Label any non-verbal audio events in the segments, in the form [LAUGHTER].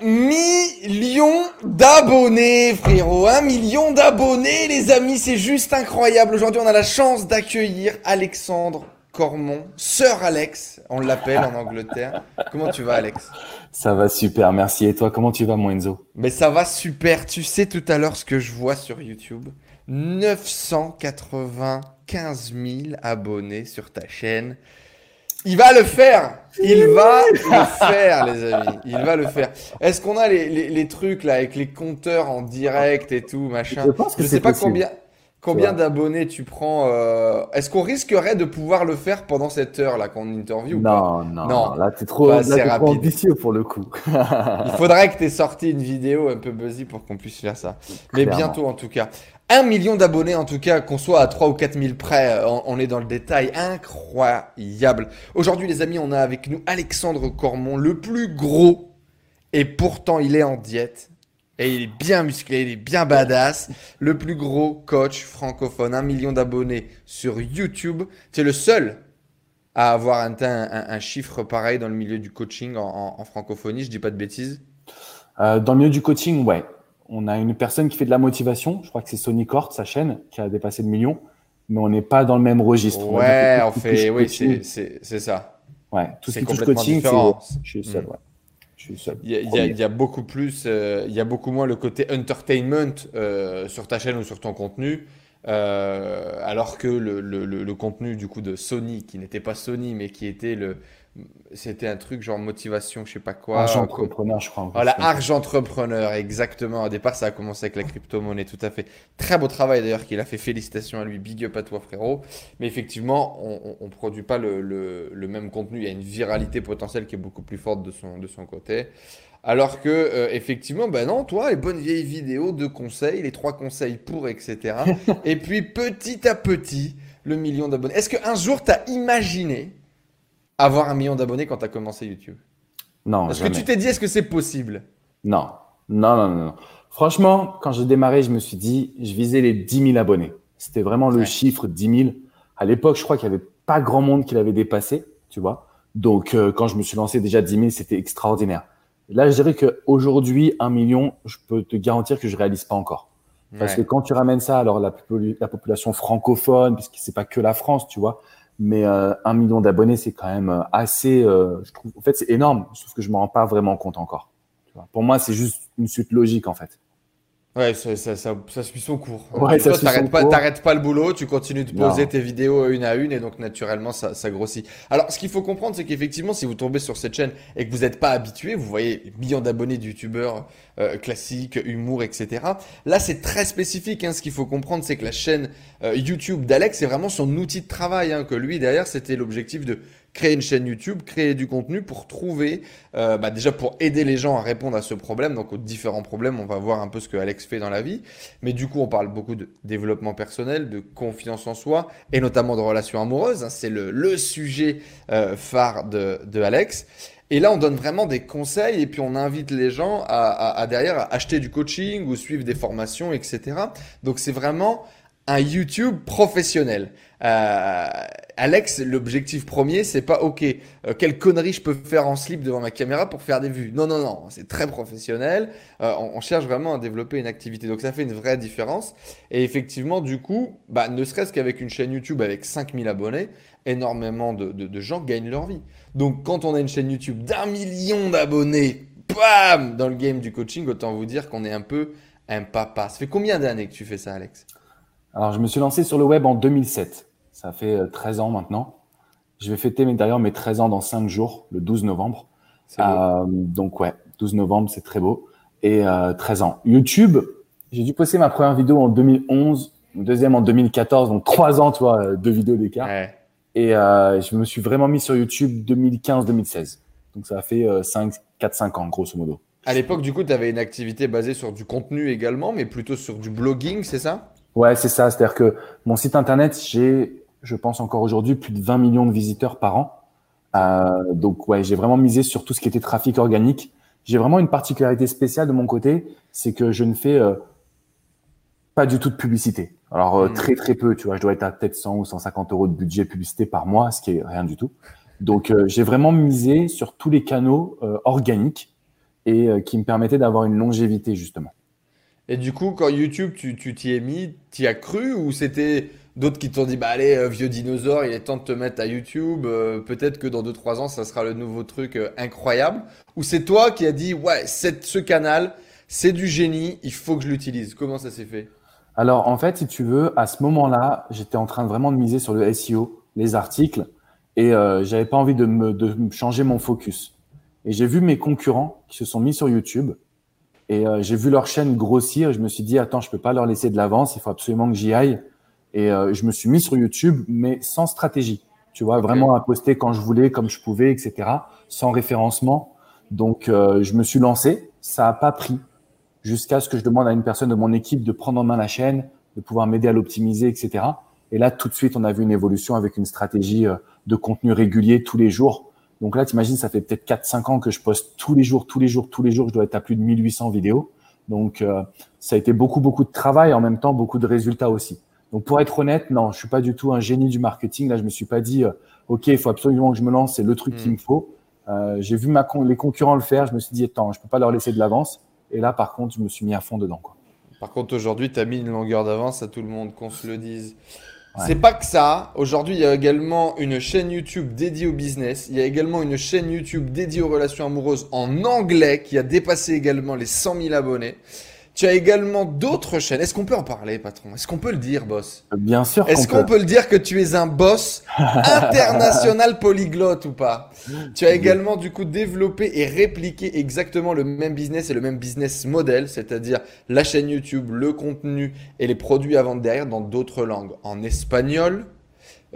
million d'abonnés, frérot. Un million d'abonnés, les amis. C'est juste incroyable. Aujourd'hui, on a la chance d'accueillir Alexandre Cormon, Sœur Alex, on l'appelle en Angleterre. Comment tu vas, Alex? Ça va super, merci. Et toi, comment tu vas, mon Enzo? Mais ça va super. Tu sais tout à l'heure ce que je vois sur YouTube 995 000 abonnés sur ta chaîne. Il va le faire. Il va le faire, les amis. Il va le faire. Est-ce qu'on a les, trucs là avec les compteurs en direct et tout, machin? Je pense que sais pas combien. Combien d'abonnés tu prends euh, Est-ce qu'on risquerait de pouvoir le faire pendant cette heure là qu'on interview non, non, non, là t'es trop, trop ambitieux pour le coup. Il faudrait que tu aies sorti une vidéo un peu buzzy pour qu'on puisse faire ça. Mais bientôt en tout cas. Un million d'abonnés en tout cas, qu'on soit à 3 ou 4 000 près, euh, on, est dans le détail. Incroyable. Aujourd'hui les amis, on a avec nous Alexandre Cormon, le plus gros, et pourtant il est en diète. Et il est bien musclé, il est bien badass. Le plus gros coach francophone, un million d'abonnés sur YouTube. Tu es le seul à avoir atteint un, chiffre pareil dans le milieu du coaching en, francophonie, je dis pas de bêtises. Euh, dans le milieu du coaching, ouais. On a une personne qui fait de la motivation, je crois que c'est Sony Court, sa chaîne, qui a dépassé le million, mais on n'est pas dans le même registre. Ouais, on, fait, oui, c'est ça. Ouais, tout ce qui touche coaching, je suis seul, mm. ouais. Il y, a, beaucoup plus, euh, il y a beaucoup moins le côté entertainment euh, sur ta chaîne ou sur ton contenu, euh, alors que le, le, contenu du coup de Sony, qui n'était pas Sony, mais qui était le, c'était un truc genre motivation, je sais pas quoi. Argent entrepreneur, je crois. Voilà, argent entrepreneur, exactement. Au départ, ça a commencé avec la crypto-monnaie, tout à fait. Très beau travail d'ailleurs qu'il a fait. Félicitations à lui, big up à toi, frérot. Mais effectivement, on ne produit pas le, le, même contenu. Il y a une viralité potentielle qui est beaucoup plus forte de son, de son côté. Alors que, euh, effectivement, ben non, toi, les bonnes vieilles vidéos de conseils, les trois conseils pour, etc. [LAUGHS] Et puis, petit à petit, le million d'abonnés. Est-ce qu'un jour, tu as imaginé avoir un million d'abonnés quand tu as commencé YouTube Non. Est-ce que tu t'es dit, est-ce que c'est possible? Non. non. Non, non, Franchement, quand j'ai démarré, je me suis dit, je visais les 10 000 abonnés. C'était vraiment le chiffre 10 000. À l'époque, je crois qu'il n'y avait pas grand monde qui l'avait dépassé, tu vois. Donc, euh, quand je me suis lancé déjà 10 000, c'était extraordinaire. Là, je dirais qu'aujourd'hui, un million, je peux te garantir que je réalise pas encore. Parce que quand tu ramènes ça, alors la, la population francophone, puisque c'est pas que la France, tu vois, mais euh, un million d'abonnés, c'est quand même euh, assez. Euh, je trouve, en fait, c'est énorme. Sauf que je me rends pas vraiment compte encore. Tu vois. Pour moi, c'est juste une suite logique en fait. Ouais, ça, ça, ça, ça, suit son cours. Ouais, ça t'arrêtes pas, t'arrêtes pas le boulot, tu continues de poser tes vidéos une à une et donc naturellement ça, ça grossit. Alors, ce qu'il faut comprendre, c'est qu'effectivement, si vous tombez sur cette chaîne et que vous n'êtes pas habitué, vous voyez millions d'abonnés de youtubeurs euh, classiques, humour, etc. Là, c'est très spécifique. Hein. Ce qu'il faut comprendre, c'est que la chaîne euh, YouTube d'Alex, c'est vraiment son outil de travail. Hein, que lui, derrière, c'était l'objectif de créer une chaîne YouTube, créer du contenu pour trouver, euh, bah déjà pour aider les gens à répondre à ce problème, donc aux différents problèmes, on va voir un peu ce que Alex fait dans la vie. Mais du coup, on parle beaucoup de développement personnel, de confiance en soi et notamment de relations amoureuses. Hein. c'est le, le, sujet euh, phare de, de Alex. Et là, on donne vraiment des conseils et puis on invite les gens à, à, à derrière à acheter du coaching ou suivre des formations, etc. Donc c'est vraiment un YouTube professionnel. Euh, Alex, l'objectif premier, c'est pas ok, euh, quelle connerie je peux faire en slip devant ma caméra pour faire des vues. Non, non, non, c'est très professionnel. Euh, on, cherche vraiment à développer une activité. Donc ça fait une vraie différence. Et effectivement, du coup, bah, ne serait-ce qu'avec une chaîne YouTube avec 5000 abonnés, énormément de, de, gens gagnent leur vie. Donc quand on a une chaîne YouTube d'un million d'abonnés, bam, dans le game du coaching, autant vous dire qu'on est un peu un papa. Ça fait combien d'années que tu fais ça, Alex? Alors, je me suis lancé sur le web en 2007. Ça fait 13 euh, ans maintenant. Je vais fêter d'ailleurs mes 13 ans dans 5 jours, le 12 novembre. Euh, donc, ouais, 12 novembre, c'est très beau. Et euh, 13 ans. YouTube, j'ai dû poster ma première vidéo en 2011, une deuxième en 2014, donc 3 ans, tu vois, euh, deux vidéos d'écart. Et euh, je me suis vraiment mis sur YouTube 2015-2016. Donc, ça a fait 5, 4-5 ans, grosso modo. À l'époque, du coup, tu avais une activité basée sur du contenu également, mais plutôt sur du blogging, c'est ça? Ouais, c'est ça. C'est-à-dire que mon site internet, j'ai, je pense encore aujourd'hui, plus de 20 millions de visiteurs par an. Euh, donc ouais, j'ai vraiment misé sur tout ce qui était trafic organique. J'ai vraiment une particularité spéciale de mon côté, c'est que je ne fais euh, pas du tout de publicité. Alors euh, hmm. très très peu, tu vois, je dois être à peut-être 100 ou 150 euros de budget publicité par mois, ce qui est rien du tout. Donc euh, j'ai vraiment misé sur tous les canaux organiques et qui me permettait d'avoir une longévité, justement. Et du coup, quand YouTube, tu t'y es mis, t'y as cru ou c'était d'autres qui t'ont dit, bah allez, vieux dinosaure, il est temps de te mettre à YouTube, peut-être que dans 2-3 ans, ça sera le nouveau truc incroyable Ou c'est toi qui as dit, ouais, ce canal, c'est du génie, il faut que je l'utilise. Comment ça s'est fait? Alors, en fait, si tu veux, à ce moment-là, j'étais en train vraiment de miser sur le SEO, les articles, et euh, j'avais pas envie de me, de changer mon focus. Et j'ai vu mes concurrents qui se sont mis sur YouTube, et euh, j'ai vu leur chaîne grossir. je me suis dit, attends, je peux pas leur laisser de l'avance, il faut absolument que j'y aille. Et euh, je me suis mis sur YouTube, mais sans stratégie. Tu vois, vraiment à poster quand je voulais, comme je pouvais, etc., sans référencement. Donc, euh, je me suis lancé. Ça a pas pris jusqu'à ce que je demande à une personne de mon équipe de prendre en main la chaîne, de pouvoir m'aider à l'optimiser, etc. Et là, tout de suite, on a vu une évolution avec une stratégie euh, de contenu régulier tous les jours. Donc là, tu imagines, ça fait peut-être 4-5 ans que je poste tous les jours, tous les jours, tous les jours. Je dois être à plus de 1800 vidéos. Donc, euh, ça a été beaucoup, beaucoup de travail, en même temps, beaucoup de résultats aussi. Donc, pour être honnête, non, je suis pas du tout un génie du marketing. Là, je me suis pas dit, euh, OK, il faut absolument que je me lance, c'est le truc qu'il me faut. j'ai vu ma les concurrents le faire. Je me suis dit, attends, je peux pas leur laisser de l'avance. Et là, par contre, je me suis mis à fond dedans. Quoi. Par contre, aujourd'hui, tu as mis une longueur d'avance à tout le monde, qu'on se le dise. C'est pas que ça. Aujourd'hui, il y a également une chaîne YouTube dédiée au business. Il y a également une chaîne YouTube dédiée aux relations amoureuses en anglais qui a dépassé également les 100 000 abonnés. Tu as également d'autres chaînes. Est-ce qu'on peut en parler, patron? Est-ce qu'on peut le dire, boss? Bien sûr. Est-ce qu'on peut. le dire que tu es un boss [LAUGHS] international polyglotte ou pas? Tu as également du coup développé et répliqué exactement le même business et le même business model, c'est-à-dire la chaîne YouTube, le contenu et les produits à vendre derrière dans d'autres langues, en espagnol,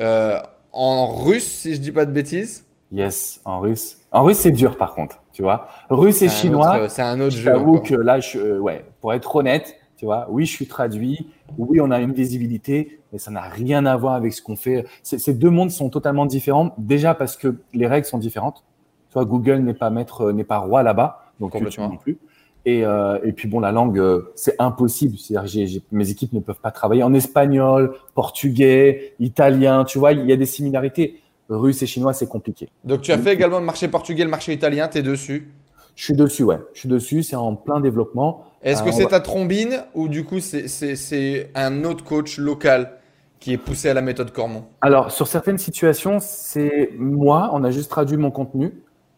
euh, en russe, si je dis pas de bêtises? Yes, en russe. En russe, c'est dur par contre tu vois. Russe et chinois. C'est un autre jeu. J'avoue que là, je, euh, ouais, pour être honnête, tu vois, oui, je suis traduit, oui, on a une visibilité, mais ça n'a rien à voir avec ce qu'on fait. Ces deux mondes sont totalement différents. Déjà parce que les règles sont différentes. Tu vois, Google n'est pas maître, n'est pas roi là-bas, donc YouTube non plus. Et, euh, et, puis bon, la langue, euh, c'est impossible. C'est-à-dire, mes équipes ne peuvent pas travailler en espagnol, portugais, italien. Tu vois, il y a des similarités russe et chinois, c'est compliqué. Donc tu as fait également le marché portugais, le marché italien, tu es dessus? Je suis dessus, ouais. Je suis dessus, c'est en plein développement. Est-ce que euh, c'est ta trombine ou du coup c'est un autre coach local qui est poussé à la méthode Cormon? Alors sur certaines situations, c'est moi, on a juste traduit mon contenu.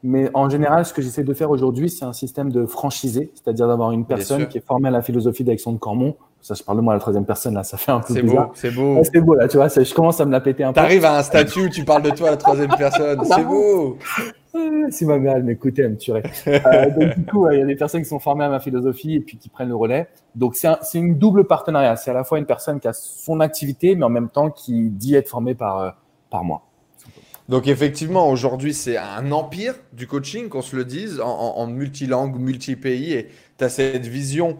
Mais en général, ce que j'essaie de faire aujourd'hui, c'est un système de franchisé, c'est-à-dire d'avoir une personne qui est formée à la philosophie d'Alexandre Cormon, ça, je parle de moi à la troisième personne, là, ça fait un peu C'est beau, c'est beau. c'est beau, là, tu vois, je commence à me la péter un peu. T'arrives à un statut où tu parles de toi à la troisième personne, [LAUGHS] c'est beau. Si ma mère, elle m'écoutait, elle me tuerait. Euh, donc, du coup, il y a des personnes qui sont formées à ma philosophie et puis qui prennent le relais. Donc, c'est un, une double partenariat. C'est à la fois une personne qui a son activité, mais en même temps qui dit être formée par, euh, par moi. Donc effectivement, aujourd'hui, c'est un empire du coaching, qu'on se le dise, en, en multilangue, multi-pays, et tu as cette vision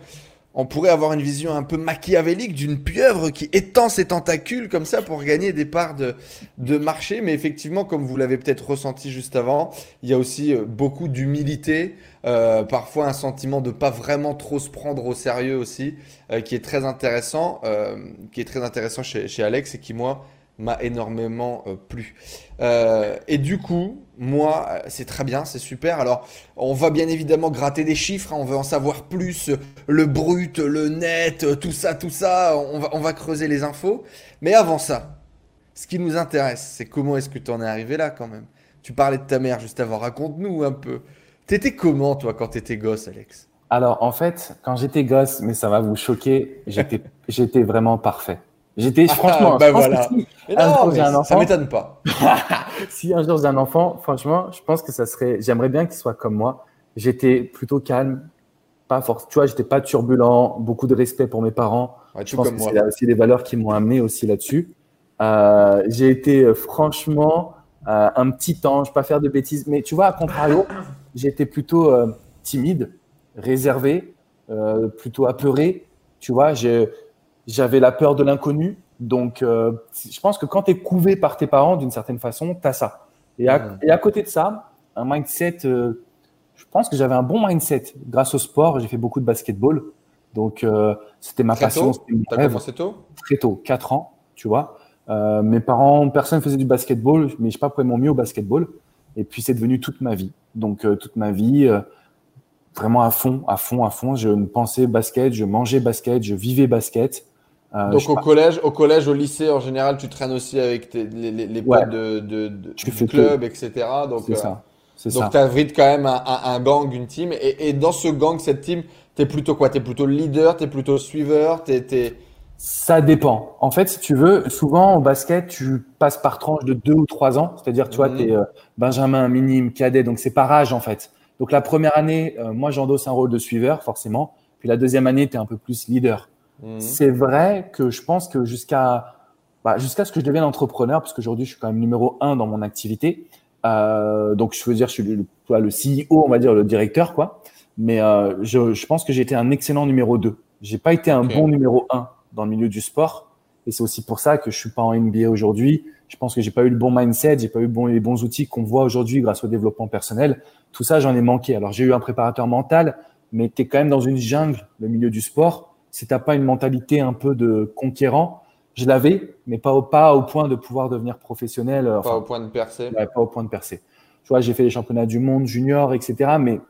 on pourrait avoir une vision un peu machiavélique d'une pieuvre qui étend ses tentacules comme ça pour gagner des parts de, marché. Mais effectivement, comme vous l'avez peut-être ressenti juste avant, il y a aussi euh, beaucoup d'humilité, euh, parfois un sentiment de pas vraiment trop se prendre au sérieux aussi, euh, qui est très intéressant, qui est très intéressant chez Alex et qui moi m'a énormément euh, plu. Euh, et du coup, moi, euh, c'est très bien, c'est super. Alors, on va bien évidemment gratter des chiffres, hein, on veut en savoir plus, le brut, le net, tout ça, tout ça, on va, on va creuser les infos. Mais avant ça, ce qui nous intéresse, c'est comment est-ce que tu en es arrivé là quand même? Tu parlais de ta mère juste avant, raconte-nous un peu. T'étais comment toi quand t'étais gosse, Alex? Alors en fait, quand j'étais gosse, mais ça va vous choquer, j'étais [LAUGHS] vraiment parfait. J'étais franchement. bah voilà. Si un enfant, ça m'étonne pas. [LAUGHS] si un jour j'ai un enfant, franchement, je pense que ça serait. J'aimerais bien qu'il soit comme moi. J'étais plutôt calme, pas fort. Tu vois, j'étais pas turbulent, beaucoup de respect pour mes parents. je pense que c'est aussi des valeurs qui m'ont amené aussi là-dessus. Euh, j'ai été euh, franchement euh, un petit ange, pas faire de bêtises. Mais tu vois, à contrario, j'étais plutôt euh, timide, réservé, plutôt apeuré. Tu vois, j'ai j'avais la peur de l'inconnu. Donc, euh, je pense que quand tu es couvé par tes parents, d'une certaine façon, tu as ça. Et à, mmh. et à, côté de ça, un mindset, euh, je pense que j'avais un bon mindset. Grâce au sport, j'ai fait beaucoup de basketball. Donc, euh, c'était ma passion. T'as commencé tôt Très tôt, 4 ans, tu vois. mes parents, personne ne faisait du basketball, mais je sais pas pourquoi ils m'ont mis au basketball. Et puis, c'est devenu toute ma vie. Donc, toute ma vie, vraiment à fond, à fond, à fond. Je pensais basket, je mangeais basket, je vivais basket. Euh, Donc au collège, au collège, au lycée, en général, tu traînes aussi avec les, les, potes de, de, de du club, etc. Donc, c'est ça. Donc tu abrites quand même un, un, gang, une team. Et, et, dans ce gang, cette team, tu es plutôt quoi? Tu es plutôt leader, tu es plutôt suiveur, tu es, Ça dépend. En fait, si tu veux, souvent au basket, tu passes par tranche de deux ou trois ans. C'est-à-dire, tu vois, mhm. tu es euh, Benjamin, minime, cadet. Donc c'est par âge, en fait. Donc la première année, euh, moi, j'endosse un rôle de suiveur, forcément. Puis la deuxième année, tu es un peu plus leader. Mhm. C'est vrai que je pense que jusqu'à bah, jusqu'à ce que je devienne entrepreneur, parce qu'aujourd'hui, je suis quand même numéro un dans mon activité. Euh, donc, je veux dire, je suis le, le, CEO, on va dire, le directeur, quoi. Mais euh, je, je, pense que j'ai été un excellent numéro 2. J'ai pas été un bon numéro 1 dans le milieu du sport. Et c'est aussi pour ça que je suis pas en NBA aujourd'hui. Je pense que j'ai pas eu le bon mindset, j'ai pas eu bon, les bons outils qu'on voit aujourd'hui grâce au développement personnel. Tout ça, j'en ai manqué. Alors, j'ai eu un préparateur mental, mais tu es quand même dans une jungle, le milieu du sport. Si t'as pas une mentalité un peu de conquérant, je l'avais, mais pas au, pas au point de pouvoir devenir professionnel. pas au point de percer. pas au point de percer. Tu vois, j'ai fait les championnats du monde junior, etc. Mais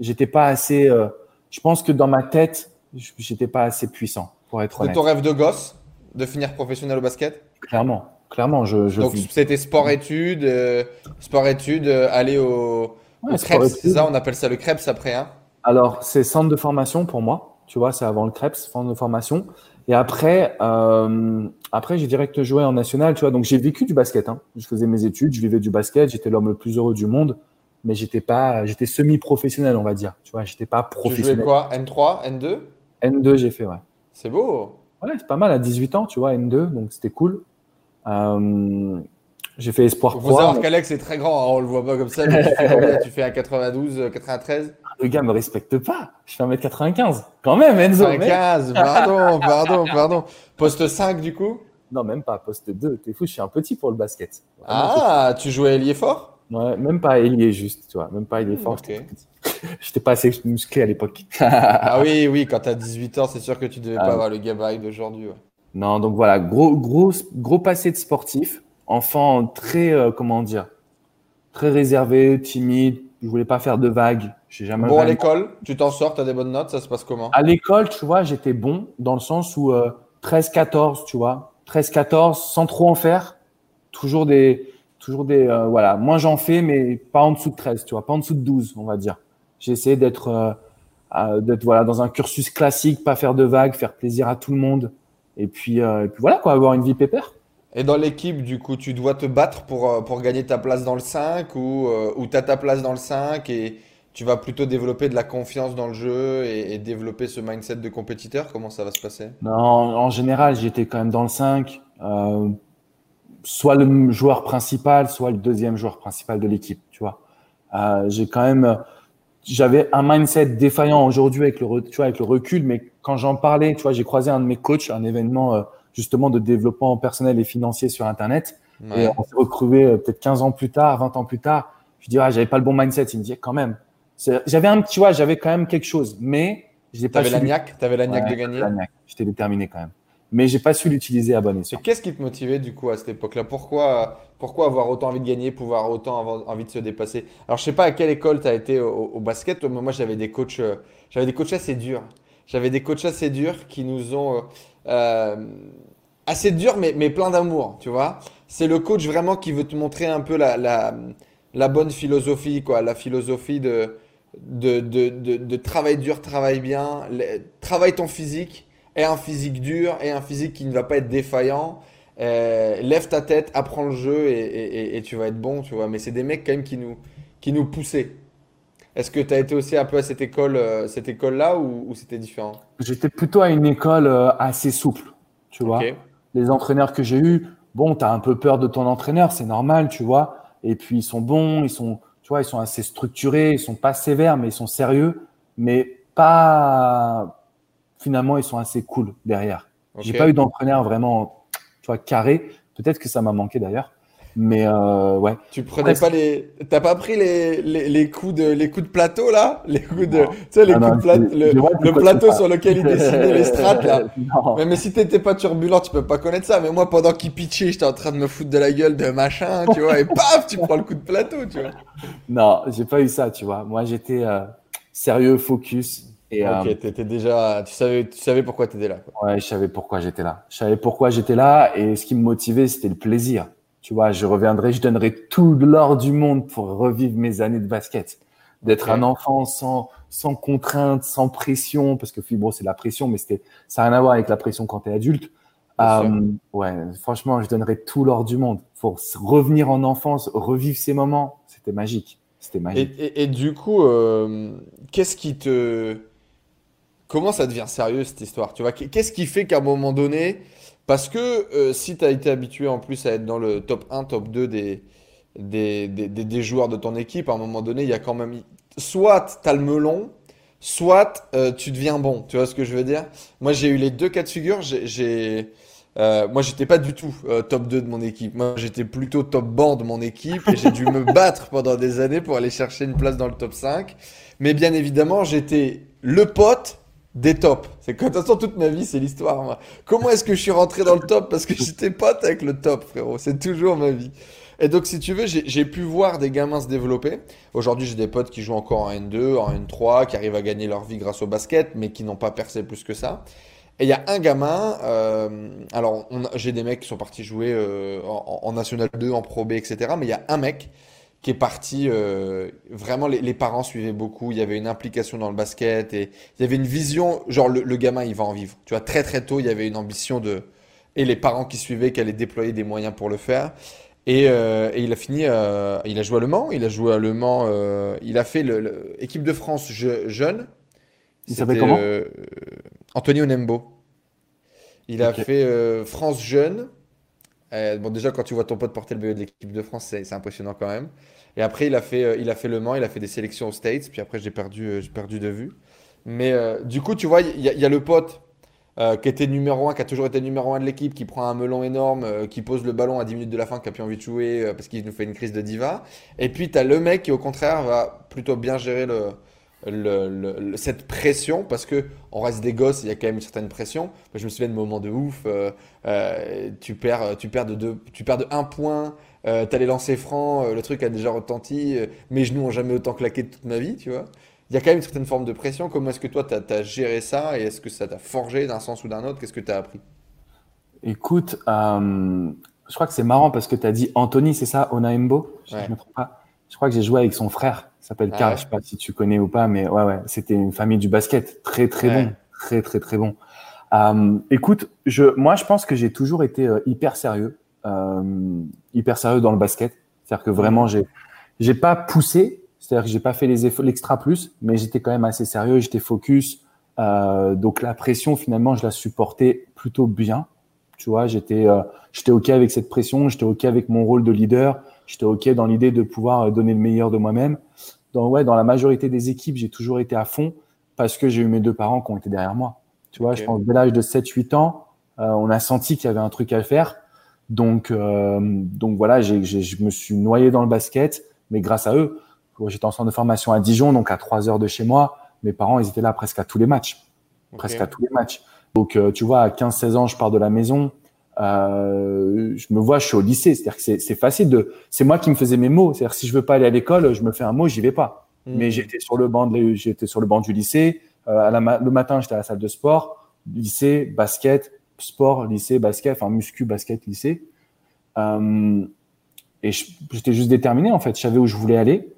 j'étais pas assez. Euh, je pense que dans ma tête, j'étais pas assez puissant pour être honnête. ton rêve de gosse de finir professionnel au basket? Clairement, clairement. Je, je Donc c'était sport-études, euh, sport-études, euh, aller au, ouais, c'est ça On appelle ça le CREPS après, hein? Alors c'est centre de formation pour moi. Tu vois, c'est avant le CREPS, centre de formation. Et après, euh, après j'ai direct joué en national, tu vois. Donc j'ai vécu du basket. Hein. Je faisais mes études, je vivais du basket, j'étais l'homme le plus heureux du monde, mais j'étais pas, j'étais semi-professionnel, on va dire. Tu vois, j'étais pas professionnel. Tu jouais quoi N3, N2 N2, j'ai fait, ouais. C'est beau. Ouais, c'est pas mal à 18 ans, tu vois, N2, donc c'était cool. Euh, j'ai fait Espoir. Il faut savoir qu'Alex est très grand, hein, on le voit pas comme ça. Mais tu, fais tu fais un 92, 93 le gars me respecte pas. Je fais 1m95. Quand même, Enzo. 95, pardon, [LAUGHS] pardon, pardon. Poste 5 du coup? Non, même pas. Poste 2. T'es fou, je suis un petit pour le basket. ah, tu jouais ailier fort? Ouais, même pas ailier juste, tu vois. Même pas ailier fort. Okay. [LAUGHS] J'étais pas assez musclé à l'époque. [LAUGHS] ah oui, oui, quand t'as 18 ans, c'est sûr que tu devais pas ah avoir le gabarit d'aujourd'hui. Non, donc voilà, gros, gros, gros passé de sportif. Enfant très, euh, comment dire, très réservé, timide, je voulais pas faire de vagues. Jamais bon, à l'école, tu t'en sors, tu as des bonnes notes, ça se passe comment? À l'école, tu vois, j'étais bon dans le sens où 13-14, euh, tu vois. 13-14, sans trop en faire. Toujours des. Toujours des euh, voilà, moi j'en fais, mais pas en dessous de 13, tu vois, pas en dessous de 12, on va dire. J'ai essayé d'être euh, d'être voilà, dans un cursus classique, pas faire de vagues, faire plaisir à tout le monde. Et puis, et puis voilà, quoi, avoir une vie pépère. Et dans l'équipe, du coup, tu dois te battre pour, euh, pour gagner ta place dans le 5 ou, euh, ou tu as ta place dans le 5 et tu vas plutôt développer de la confiance dans le jeu et, développer ce mindset de compétiteur Comment ça va se passer? Non, en général, j'étais quand même dans le 5. Euh, soit le joueur principal, soit le deuxième joueur principal de l'équipe, tu vois. j'ai quand même, j'avais un mindset défaillant aujourd'hui avec le, tu vois, avec le recul, mais quand j'en parlais, tu vois, j'ai croisé un de mes coachs, un événement justement de développement personnel et financier sur Internet. Et on s'est retrouvé euh, peut-être 15 ans plus tard, 20 ans plus tard. Je dis, ah, j'avais pas le bon mindset. Il me dit, quand même. J'avais un petit, j'avais quand même quelque chose, mais je n'ai pas T'avais la t'avais la niaque de gagner? J'étais déterminé quand même. Mais j'ai pas su l'utiliser à bon escient. Qu'est-ce qui te motivait du coup à cette époque-là? Pourquoi, pourquoi avoir autant envie de gagner, pouvoir autant avoir envie de se dépasser? Alors je sais pas à quelle école tu as été au, basket. Moi j'avais des coachs, euh, j'avais des coachs assez durs. J'avais des coachs assez durs qui nous ont euh, assez dur, mais, mais plein d'amour, tu vois. C'est le coach vraiment qui veut te montrer un peu la, la, la bonne philosophie, quoi. La philosophie de, de, de, de, de travail dur, travaille bien, travaille ton physique, et un physique dur, et un physique qui ne va pas être défaillant. Euh, lève ta tête, apprends le jeu et, et, et, tu vas être bon, tu vois. Mais c'est des mecs quand même qui nous, qui nous poussaient. Est-ce que tu as été aussi un peu à cette école, euh, cette école-là ou, ou c'était différent? J'étais plutôt à une école euh, assez souple, tu vois les entraîneurs que j'ai eus, bon, tu as un peu peur de ton entraîneur, c'est normal, tu vois. Et puis ils sont bons, ils sont, tu vois, ils sont assez structurés, ils sont pas sévères, mais ils sont sérieux, mais pas finalement ils sont assez cool derrière. J'ai pas eu d'entraîneur vraiment, tu vois, carré. Peut-être que ça m'a manqué d'ailleurs. Mais euh, ouais. Tu prenais pas les. T'as pas pris les, les, les, coups de les coups de plateau là, les coups de. Tu sais les ah coups de plateau, le, plateau sur lequel il dessinait les strates là. [LAUGHS] Mais, mais si t'étais pas turbulent, tu peux pas connaître ça. Mais moi, pendant qu'il pitchait, j'étais en train de me foutre de la gueule de machin, tu vois, et [LAUGHS] paf, tu prends le coup de plateau, tu vois. Non, j'ai pas eu ça, tu vois. Moi, j'étais. Euh, sérieux, focus. Et, ok, étais déjà, tu savais, tu savais pourquoi tu étais là. Ouais, je savais pourquoi j'étais là. Je savais pourquoi j'étais là et ce qui me motivait, c'était le plaisir. Tu vois, je reviendrai, je donnerai tout l'or du monde pour revivre mes années de basket. D'être un enfant sans, sans contrainte, sans pression, parce que Fibro, c'est la pression, mais c'était, ça n'a rien à voir avec la pression quand tu es adulte. Euh, ouais, franchement, je donnerais tout l'or du monde pour revenir en enfance, revivre ces moments. C'était magique. C'était magique. Et, du coup, euh, qu'est-ce qui te. Comment ça devient sérieux cette histoire? Tu vois, qu'est-ce qui fait qu'à un moment donné, parce que euh, si tu as été habitué en plus à être dans le top 1, top 2 des, des, des, des joueurs de ton équipe, à un moment donné, il y a quand même. Soit tu as le melon, soit euh, tu deviens bon. Tu vois ce que je veux dire? Moi, j'ai eu les deux cas de figure. J'ai. Euh, moi, j'étais pas du tout euh, top 2 de mon équipe. Moi, j'étais plutôt top banc de mon équipe et j'ai dû me [LAUGHS] battre pendant des années pour aller chercher une place dans le top 5. Mais bien évidemment, j'étais le pote des tops. C'est de toute façon toute ma vie, c'est l'histoire. Comment est-ce que je suis rentré dans le top Parce que j'étais pote avec le top, frérot. C'est toujours ma vie. Et donc, si tu veux, j'ai pu voir des gamins se développer. Aujourd'hui, j'ai des potes qui jouent encore en N2, en N3, qui arrivent à gagner leur vie grâce au basket, mais qui n'ont pas percé plus que ça. Et il y a un gamin, euh, alors j'ai des mecs qui sont partis jouer euh, en, National 2, en Pro B, etc. Mais il y a un mec qui est parti, euh, vraiment les, parents suivaient beaucoup, il y avait une implication dans le basket et il y avait une vision, genre le, le, gamin il va en vivre. Tu vois, très très tôt, il y avait une ambition de... Et les parents qui suivaient, qui allaient déployer des moyens pour le faire. Euh, et, il a fini, euh, il a joué à Le Mans, il a joué à Le Mans, il a fait l'équipe de France jeune. Il s'appelle comment? Anthony Onembo. Il a fait France jeune. Bon, déjà, quand tu vois ton pote porter le BE de l'équipe de France, c'est impressionnant quand même. Et après, il a, fait, il a fait Le Mans, il a fait des sélections aux States, puis après, j'ai perdu, perdu de vue. Mais du coup, tu vois, il y, a le pote euh, qui était numéro 1, qui a toujours été numéro 1 de l'équipe, qui prend un melon énorme, euh, qui pose le ballon à 10 minutes de la fin, qui a plus envie de jouer euh, parce qu'il nous fait une crise de diva. Et puis tu as le mec qui au contraire va plutôt bien gérer le, le, cette pression parce que on reste des gosses, il y a quand même une certaine pression. je me souviens de moments de ouf, tu perds, tu perds de deux, tu perds de un point, tu as les lancers francs, le truc a déjà retenti, mes genoux ont jamais autant claqué de toute ma vie, tu vois il y a quand même une certaine forme de pression. Comment est-ce que toi, tu as, géré ça et est-ce que ça t'a forgé d'un sens ou d'un autre? Qu'est-ce que tu as appris? Écoute, euh, je crois que c'est marrant parce que tu as dit Anthony, c'est ça, Onaembo? Je, me trompe pas. Je crois que j'ai joué avec son frère, s'appelle ah, Karl, je sais pas si tu connais ou pas, mais ouais, ouais, c'était une famille du basket, très très bon, très très très bon. Euh, écoute, je, moi je pense que j'ai toujours été euh, hyper sérieux, hyper sérieux dans le basket. C'est-à-dire que vraiment, j'ai, j'ai pas poussé, c'est-à-dire que j'ai pas fait les l'extra plus, mais j'étais quand même assez sérieux, j'étais focus. Euh, donc la pression, finalement, je la supportais plutôt bien. Tu vois, j'étais euh, j'étais ok avec cette pression, j'étais ok avec mon rôle de leader, j'étais ok dans l'idée de pouvoir donner le meilleur de moi-même. Dans ouais, dans la majorité des équipes, j'ai toujours été à fond parce que j'ai eu mes deux parents qui ont été derrière moi. Tu vois, je pense dès l'âge de 7-8 ans, euh, on a senti qu'il y avait un truc à faire. Donc euh, donc voilà, j'ai, je me suis noyé dans le basket, mais grâce à eux. J'étais en centre de formation à Dijon, donc à 3 heures de chez moi. Mes parents, ils étaient là presque à tous les matchs. Presque à tous les matchs. Donc, euh, tu vois, à 15-16 ans, je pars de la maison. Euh, je me vois, je suis au lycée. C'est-à-dire que c'est facile de. C'est moi qui me faisais mes mots. C'est-à-dire si je veux pas aller à l'école, je me fais un mot, j'y vais pas. Hmm. Mais j'étais sur le banc, j'étais sur le banc du lycée. Euh, le matin, j'étais à la salle de sport, lycée, basket, sport, lycée, basket, enfin muscu, basket, lycée. Euh, et j'étais juste déterminé en fait. Je savais où je voulais aller.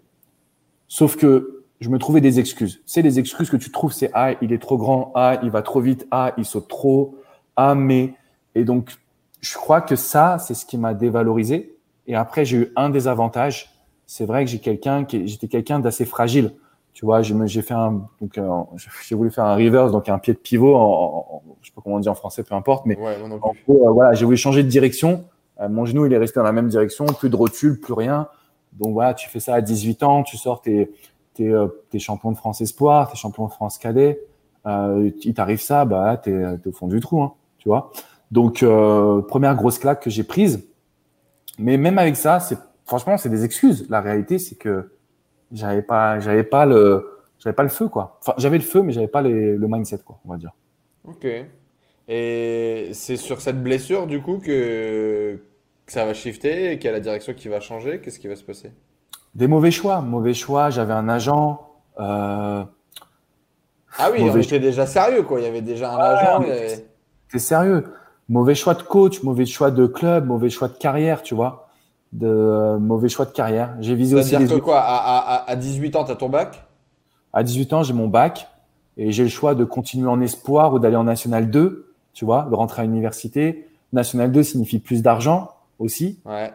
Sauf que je me trouvais des excuses. C'est les excuses que tu trouves, c'est ah, il est trop grand, ah, il va trop vite, ah, il saute trop, ah, mais. Et donc, je crois que ça, c'est ce qui m'a dévalorisé. Et après, j'ai eu un désavantage. C'est vrai que j'ai quelqu'un qui, j'étais quelqu'un d'assez fragile. Tu vois, j'ai fait un, donc, euh, j'ai voulu faire un reverse, donc un pied de pivot, en, je sais pas comment on dit en français, peu importe, mais en gros, euh, voilà, j'ai voulu changer de direction. Euh, mon genou, il est resté dans la même direction, plus de rotule, plus rien. Donc voilà, tu fais ça à 18 ans, tu sors tes, tes, tes champions de France espoir, tes champions de France cadet. Euh, il t'arrive ça, bah t'es es au fond du trou, hein, tu vois. Donc euh, première grosse claque que j'ai prise. Mais même avec ça, c'est franchement c'est des excuses. La réalité c'est que j'avais pas j'avais pas le j'avais pas le feu quoi. Enfin j'avais le feu mais j'avais pas le mindset quoi, on va dire. Ok. Et c'est sur cette blessure du coup que ça va shifter et qu'il y a la direction qui va changer, qu'est-ce qui va se passer? Des mauvais choix. Mauvais choix. J'avais un agent. Euh, Ah oui, mauvais... on était déjà sérieux, quoi. Il y avait déjà un agent. C'était sérieux? Mauvais choix de coach, mauvais choix de club, mauvais choix de carrière, tu vois. De euh, mauvais choix de carrière. J'ai visé aussi. C'est-à-dire que quoi? À, à, à 18 ans, tu as ton bac? À 18 ans, j'ai mon bac et j'ai le choix de continuer en espoir ou d'aller en National 2, tu vois, de rentrer à l'université. National 2 signifie plus d'argent aussi. Ouais.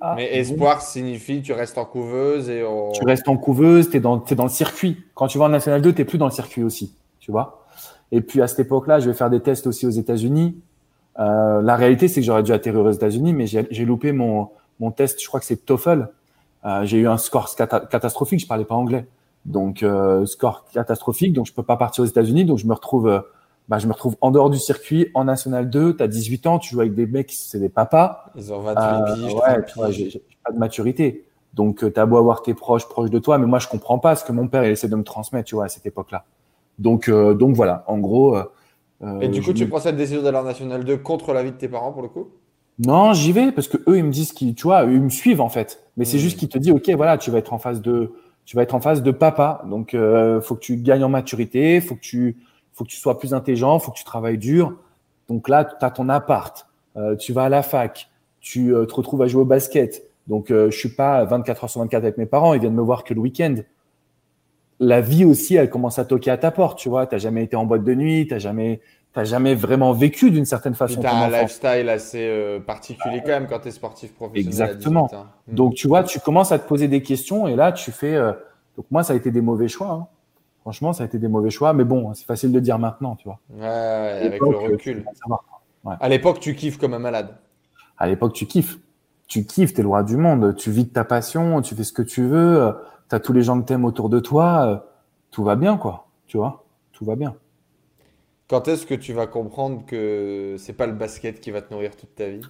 Ah, Mais espoir signifie tu restes en couveuse et Tu restes en couveuse, tu es dans, es dans le circuit. Quand tu vas en National 2, tu plus dans le circuit aussi, tu vois. Et puis à cette époque-là, je vais faire des tests aussi aux États-Unis. Euh, la réalité, c'est que j'aurais dû atterrir aux États-Unis, mais j'ai loupé mon, mon test, je crois que c'est TOEFL. Euh, j'ai eu un score catastrophique, je parlais pas anglais. Donc, euh, score catastrophique, donc je peux pas partir aux États-Unis. Donc, je me retrouve, euh, bah, je me retrouve en dehors du circuit, en National 2. Tu as 18 ans, tu joues avec des mecs, c'est des papas. Ils ont 28 euh, Ouais, j'ai pas de maturité. Donc, euh, tu as beau avoir tes proches proches de toi, mais moi, je comprends pas ce que mon père il essaie de me transmettre, tu vois, à cette époque-là. Donc, donc voilà, en gros. Et du coup, tu prends cette décision d'aller en National 2 contre l'avis de tes parents, pour le coup? Non, j'y vais parce que eux ils me disent qu'ils, tu vois, ils me suivent en fait. Mais c'est mmh. juste qu'ils te disent, ok, voilà, tu vas être en phase de, tu vas être en face de papa. Donc, euh, faut que tu gagnes en maturité, faut que tu, faut que tu sois plus intelligent, faut que tu travailles dur. Donc là, tu as ton appart, euh, tu vas à la fac, tu euh, te retrouves à jouer au basket. Donc, euh, je suis pas 24 heures sur 24 avec mes parents, ils viennent me voir que le week-end. La vie aussi, elle commence à toquer à ta porte, tu vois. T'as jamais été en boîte de nuit, t'as jamais, t'as jamais vraiment vécu d'une certaine façon. Tu as un lifestyle assez euh, particulier quand même quand tu es sportif professionnel. Exactement. Hein. Hmm. Donc tu vois, tu commences à te poser des questions et là tu fais. Euh, donc moi, ça a été des mauvais choix. Hein. Franchement, ça a été des mauvais choix, mais bon, c'est facile de dire maintenant, tu vois. Ouais, avec le recul. Ouais. À l'époque, tu kiffes comme un malade. À l'époque, tu kiffes. Tu kiffes, t'es le roi du monde. Tu vis de ta passion, tu fais ce que tu veux. Tu as tous les gens que t'aimes autour de toi. Tout va bien, quoi. Tu vois, tout va bien. Quand est-ce que tu vas comprendre que c'est pas le basket qui va te nourrir toute ta vie?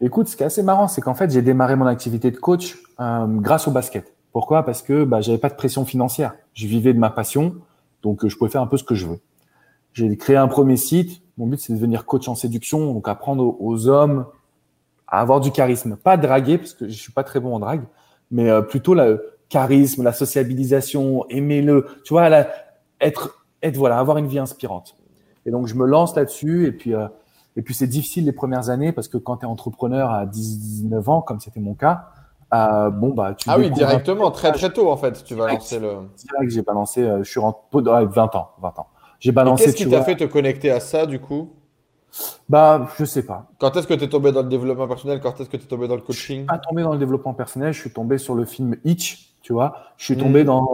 Écoute, ce qui est assez marrant, c'est qu'en fait, j'ai démarré mon activité de coach euh, grâce au basket. Pourquoi? Parce que bah, j'avais pas de pression financière. Je vivais de ma passion, donc euh, je pouvais faire un peu ce que je veux. J'ai créé un premier site. Mon but, c'est de devenir coach en séduction, donc apprendre aux, hommes à avoir du charisme, pas draguer parce que je suis pas très bon en drague, mais euh, plutôt le charisme, la sociabilisation, aimer le, tu vois, être, être voilà, avoir une vie inspirante. Et donc, je me lance là-dessus. Et puis, euh, et puis c'est difficile les premières années parce que quand tu es entrepreneur à 19 ans, comme c'était mon cas, euh, bon, bah, tu Ah oui, directement, très très tôt en fait, tu vas lancer le. C'est vrai que j'ai balancé, euh, je suis rentré avec 20 ans. 20 ans. J'ai balancé. Qu'est-ce qui t'a fait te connecter à ça du coup? Bah, je sais pas. Quand est-ce que tu es tombé dans le développement personnel? Quand est-ce que tu es tombé dans le coaching Je suis pas tombé dans le développement personnel, je suis tombé sur le film Itch, tu vois. Je suis tombé hmm. dans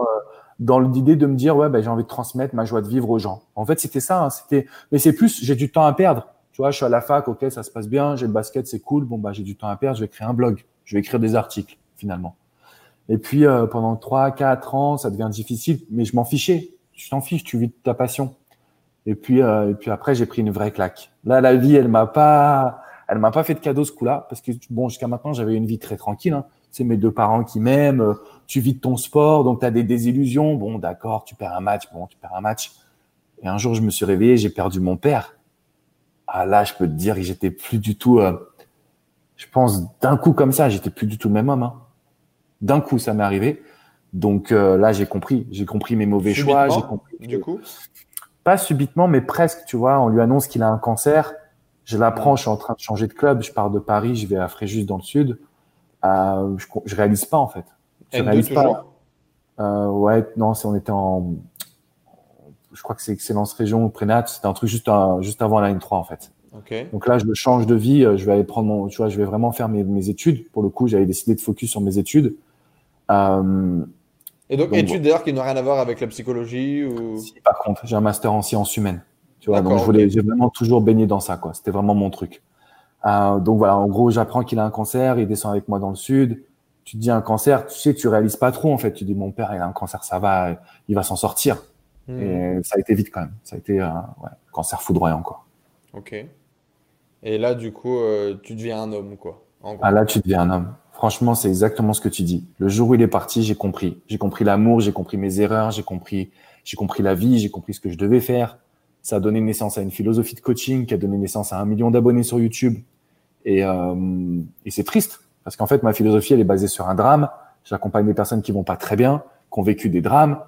dans l'idée de me dire ouais ben j'ai envie de transmettre ma joie de vivre aux gens. En fait, c'était ça, hein, c'était mais c'est plus j'ai du temps à perdre. Tu vois, je suis à la fac, OK, ça se passe bien, j'ai le basket, c'est cool. Bon bah j'ai du temps à perdre, je vais créer un blog, je vais écrire des articles finalement. Et puis euh, pendant trois, quatre ans, ça devient difficile, mais je m'en fichais. Tu t'en fiches, tu vis de ta passion. Et puis euh, et puis après, j'ai pris une vraie claque. Là, la vie, elle m'a pas elle m'a pas fait de cadeau ce coup-là parce que bon, jusqu'à maintenant, j'avais une vie très tranquille hein. C'est mes deux parents qui m'aiment, tu vis de ton sport, donc tu as des désillusions. Bon, d'accord, tu perds un match, bon, tu perds un match. Et un jour, je me suis réveillé, j'ai perdu mon père. Ah là, je peux te dire que j'étais plus du tout, euh, je pense, d'un coup comme ça, j'étais plus du tout le même homme. Hein. D'un coup, ça m'est arrivé. Donc euh, là, j'ai compris. J'ai compris mes mauvais choix. J'ai compris. Du coup Pas subitement, mais presque. Tu vois, on lui annonce qu'il a un cancer. Je l'apprends, je suis en train de changer de club. Je pars de Paris, je vais à Fréjus dans le sud. Euh, je, je réalise pas en fait. Je réalise pas. Euh, ouais, non, on était en, je crois que c'est Excellence Région Prénat. C'était un truc juste, juste avant la N3 en fait. Okay. Donc là, je change de vie. Je vais aller prendre mon, tu vois, je vais vraiment faire mes, mes études. Pour le coup, j'avais décidé de focus sur mes études. Euh, et donc, études d'ailleurs qui n'ont rien à voir avec la psychologie ou... Si, par contre, j'ai un master en sciences humaines. Tu vois, donc je voulais, j'ai vraiment toujours baigné dans ça, quoi. C'était vraiment mon truc. Euh, donc voilà, en gros, j'apprends qu'il a un cancer, il descend avec moi dans le sud. Tu te dis un cancer, tu sais, tu réalises pas trop en fait. Tu dis mon père, il a un cancer, ça va, il va s'en sortir. Hmm. Et ça a été vite quand même. Ça a été un euh, ouais, cancer foudroyant quoi. Ok. Et là, du coup, euh, tu deviens un homme quoi. ah là, tu deviens un homme. Franchement, c'est exactement ce que tu dis. Le jour où il est parti, j'ai compris. J'ai compris l'amour, j'ai compris mes erreurs, j'ai compris, j'ai compris la vie, j'ai compris ce que je devais faire. Ça a donné naissance à une philosophie de coaching qui a donné naissance à un million d'abonnés sur YouTube et, euh, et c'est triste parce qu'en fait, ma philosophie, elle est basée sur un drame. J'accompagne des personnes qui vont pas très bien, qui ont vécu des drames.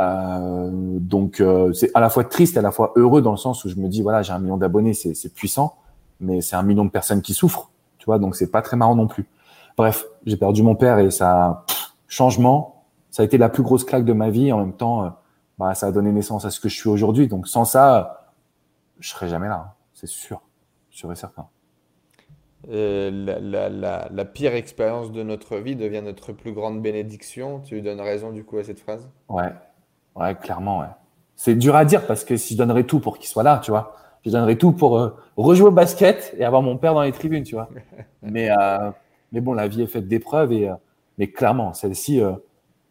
Euh, donc euh, c'est à la fois triste à la fois heureux dans le sens où je me dis voilà j'ai un million d'abonnés c'est puissant mais c'est un million de personnes qui souffrent tu vois donc c'est pas très marrant non plus bref j'ai perdu mon père et ça changement ça a été la plus grosse claque de ma vie en même temps euh, bah, ça a donné naissance à ce que je suis aujourd'hui donc sans ça je serais jamais là hein. c'est sûr sûr et certain la, la, la, pire expérience de notre vie devient notre plus grande bénédiction. Tu donnes raison du coup à cette phrase? Ouais, Ouais, clairement, ouais. C'est dur à dire parce que si je donnerais tout pour qu'il soit là, tu vois, je donnerais tout pour euh, rejouer au basket et avoir mon père dans les tribunes, tu vois. [LAUGHS] mais, euh, mais bon, la vie est faite d'épreuves et, euh, mais clairement, celle-ci,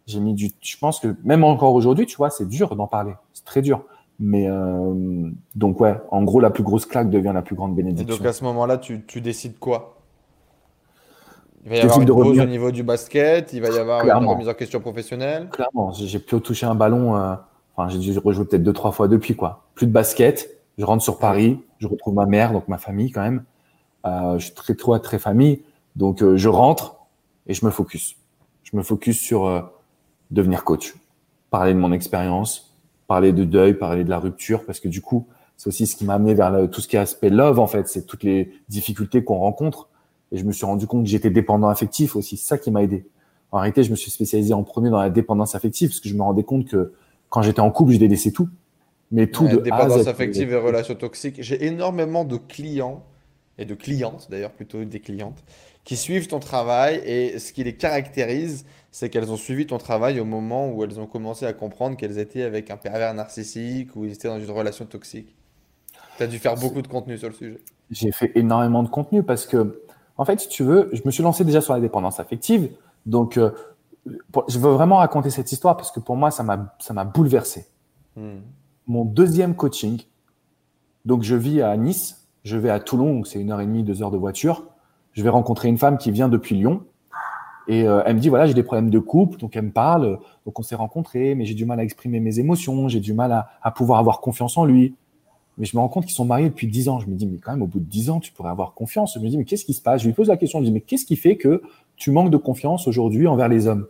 j'ai mis du. Je pense que même encore aujourd'hui, tu vois, c'est dur d'en parler. C'est très dur. Mais donc, ouais, en gros, la plus grosse claque devient la plus grande bénédiction. Et donc, à ce moment-là, tu, tu décides quoi? Il va y avoir une pause au niveau du basket, il va y avoir une remise en question professionnelle. Clairement, j'ai plus touché un ballon. Euh, enfin, j'ai dû rejouer peut-être deux trois fois depuis quoi. Plus de basket. Je rentre sur Paris, je retrouve ma mère, donc ma famille quand même. Euh, je suis très très très famille, donc euh, je rentre et je me focus. Je me focus sur euh, devenir coach, parler de mon expérience, parler de deuil, parler de la rupture, parce que du coup, c'est aussi ce qui m'a amené vers tout ce qui est aspect love en fait. C'est toutes les difficultés qu'on rencontre et je me suis rendu compte que j'étais dépendant affectif aussi. C'est ça qui m'a aidé. En réalité, je me suis spécialisé en premier dans la dépendance affective parce que je me rendais compte que quand j'étais en couple, je délaissais tout. Mais tout de Dépendance affective et relations toxiques. J'ai énormément de clients et de clientes, d'ailleurs plutôt des clientes, qui suivent ton travail et ce qui les caractérise, c'est qu'elles ont suivi ton travail au moment où elles ont commencé à comprendre qu'elles étaient avec un pervers narcissique ou ils étaient dans une relation toxique. Tu as dû faire beaucoup de contenu sur le sujet. J'ai fait énormément de contenu parce que en fait, si tu veux, je me suis lancé déjà sur la dépendance affective. Donc, euh, je veux vraiment raconter cette histoire parce que pour moi, ça m'a, ça m'a bouleversé. Hmm. Mon deuxième coaching, donc je vis à Nice, je vais à Toulon, c'est une heure et demie, deux heures de voiture. Je vais rencontrer une femme qui vient depuis Lyon. Et euh, elle me dit, voilà, j'ai des problèmes de couple, donc elle me parle, donc on s'est rencontrés, mais j'ai du mal à exprimer mes émotions, j'ai du mal à, à pouvoir avoir confiance en lui. Mais je me rends compte qu'ils sont mariés depuis 10 ans. Je me dis, mais quand même, au bout de 10 ans, tu pourrais avoir confiance. Je me dis, mais qu'est-ce qui se passe? Je lui pose la question, je me dis, mais qu'est-ce qui fait que tu manques de confiance aujourd'hui envers les hommes?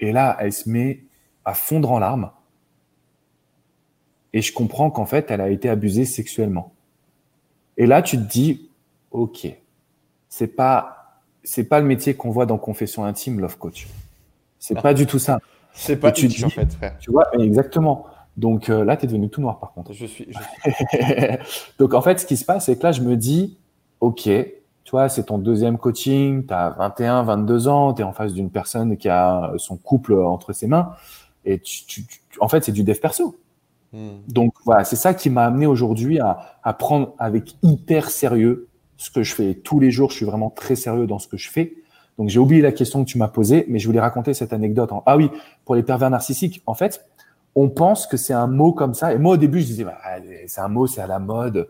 Et là, elle se met à fondre en larmes. Et je comprends qu'en fait, elle a été abusée sexuellement. Et là, tu te dis, OK, c'est pas, c'est pas le métier qu'on voit dans Confession intime, Love Coach. C'est pas du tout ça. C'est pas tu dis, en fait, frère. Tu vois, exactement. Donc euh, là, tu es devenu tout noir par contre. Je suis. [LAUGHS] Donc en fait, ce qui se passe, c'est que là, je me dis, OK, tu vois, c'est ton deuxième coaching, tu as 21, 22 ans, tu es en face d'une personne qui a son couple entre ses mains. Et tu, en fait, c'est du dev perso. Hmm. Donc voilà, c'est ça qui m'a amené aujourd'hui à, à prendre avec hyper sérieux ce que je fais. Tous les jours, je suis vraiment très sérieux dans ce que je fais. Donc j'ai oublié la question que tu m'as posée, mais je voulais raconter cette anecdote. Ah oui, pour les pervers narcissiques, en fait, on pense que c'est un mot comme ça. Et moi, au début, je disais, bah, c'est un mot, c'est à la mode.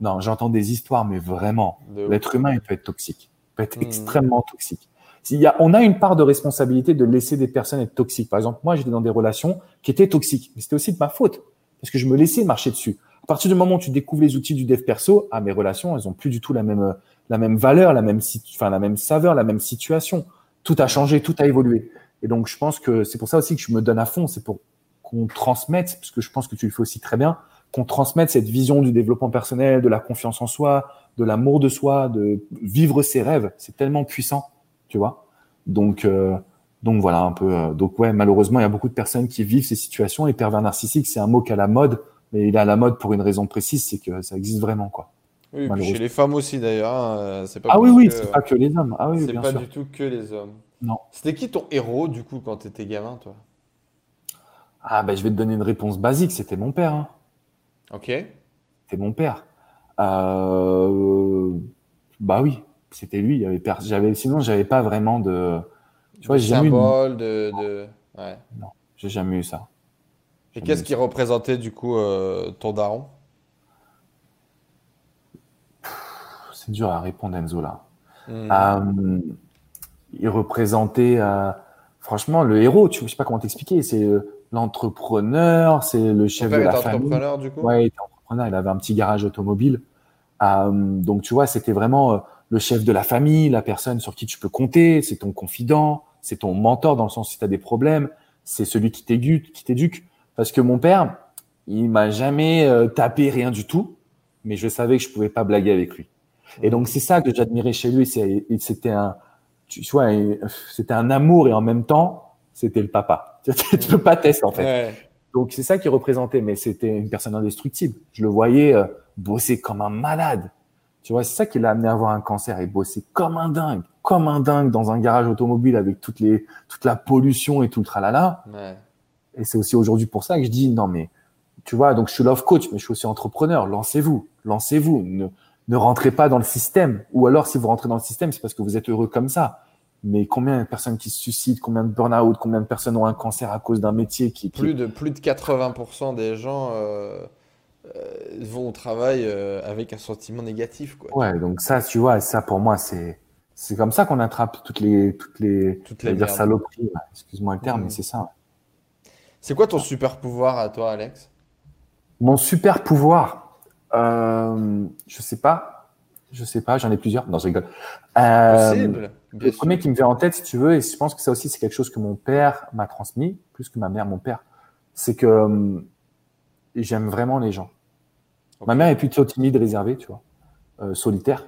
Non, j'entends des histoires, mais vraiment, l'être humain, il peut être toxique. Il peut être mmh. extrêmement toxique. Il y a, on a une part de responsabilité de laisser des personnes être toxiques. Par exemple, moi, j'étais dans des relations qui étaient toxiques, mais c'était aussi de ma faute parce que je me laissais marcher dessus. À partir du moment où tu découvres les outils du dev perso, ah, mes relations, elles ont plus du tout la même, la même valeur, la même, enfin, la même saveur, la même situation. Tout a changé, tout a évolué. Et donc, je pense que c'est pour ça aussi que je me donne à fond. C'est pour qu'on transmette, parce que je pense que tu le fais aussi très bien, qu'on transmette cette vision du développement personnel, de la confiance en soi, de l'amour de soi, de vivre ses rêves. C'est tellement puissant, tu vois. Donc, euh, donc voilà un peu. Euh, donc ouais, malheureusement, il y a beaucoup de personnes qui vivent ces situations. Et pervers narcissique, c'est un mot qui a la mode, mais il a la mode pour une raison précise, c'est que ça existe vraiment, quoi. Oui, chez les femmes aussi d'ailleurs. Hein, ah oui, oui, c'est pas que les hommes. Ah oui, c'est pas du tout que les hommes. Non. C'était qui ton héros du coup quand tu étais gamin, toi? Ah, ben, je vais te donner une réponse basique. C'était mon père. Hein. Ok. C'était mon père. Euh, bah oui, c'était lui. Il avait j'avais, sinon, j'avais pas vraiment de. Tu vois, j'ai jamais symbole de, de... Ouais. Non, j'ai jamais eu ça. Et qu'est-ce qui représentait du coup euh, ton daron? C'est dur à répondre, Enzo là. Hmm. Euh, il représentait, franchement, le héros. Tu, je sais pas comment t'expliquer. C'est l'entrepreneur, c'est le chef de la famille. entrepreneur du coup? Ouais, il était entrepreneur, il avait un petit garage automobile. Euh, donc tu vois, c'était vraiment euh, le chef de la famille, la personne sur qui tu peux compter, c'est ton confident, c'est ton mentor dans le sens si tu as des problèmes, c'est celui qui t'éduque. Parce que mon père, il m'a jamais euh, tapé rien du tout, mais je savais que je pouvais pas blaguer avec lui. Et donc c'est ça que j'admirais chez lui. C'était un, tu vois, c'était un amour et en même temps, c'était le papa. [LAUGHS] tu peux pas tester en fait. Donc c'est ça qui représentait, mais c'était une personne indestructible. Je le voyais euh, bosser comme un malade. Tu vois, c'est ça qui l'a amené à avoir un cancer et bosser comme un dingue, comme un dingue dans un garage automobile avec toutes les, toute la pollution et tout le tralala. Ouais. Et c'est aussi aujourd'hui pour ça que je dis non mais tu vois, donc je suis love coach, mais je suis aussi entrepreneur. Lancez-vous, lancez-vous. Ne, ne rentrez pas dans le système. Ou alors, si vous rentrez dans le système, c'est parce que vous êtes heureux comme ça. Mais combien de personnes qui se suicident, combien de burn-out, combien de personnes ont un cancer à cause d'un métier qui, Plus, de, plus de 80% des gens euh, euh, vont au travail euh, avec un sentiment négatif. Quoi. Ouais, donc ça, tu vois, ça pour moi, c'est, c'est comme ça qu'on attrape toutes les, toutes les, toutes les saloperies. Excuse-moi le terme, mais mmh. c'est ça. C'est quoi ton super pouvoir à toi, Alex? Mon super pouvoir, euh, je sais pas. Je sais pas, j'en ai plusieurs. Non, je rigole. Euh, le premier qui me vient en tête, si tu veux, et je pense que ça aussi, c'est quelque chose que mon père m'a transmis, plus que ma mère, mon père, c'est que euh, j'aime vraiment les gens. Ma mère est plutôt timide, réservée, tu vois, euh, solitaire,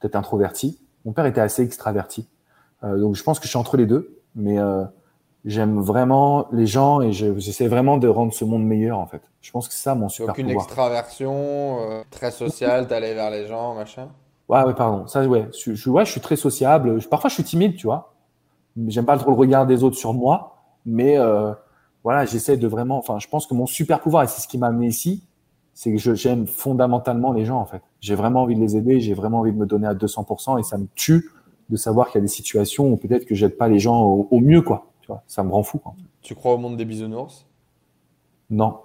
peut-être introvertie. Mon père était assez extraverti. Euh, donc, je pense que je suis entre les deux, mais euh, j'aime vraiment les gens et j'essaie vraiment de rendre ce monde meilleur en fait. Je pense que c'est ça mon super aucune extraversion, euh, très sociale, d'aller vers les gens, machin. Ouais, ouais, pardon. Ça, ouais, je, je, ouais, je suis très sociable. parfois, je suis timide, tu vois. J'aime pas trop le regard des autres sur moi, mais euh, voilà, j'essaie de vraiment. Enfin, je pense que mon super pouvoir et c'est ce qui m'a amené ici, c'est que j'aime fondamentalement les gens en fait. J'ai vraiment envie de les aider, j'ai vraiment envie de me donner à 200% et ça me tue de savoir qu'il y a des situations où peut-être que j'aide pas les gens au mieux quoi ça me rend fou. Tu crois au monde des bisounours? Non,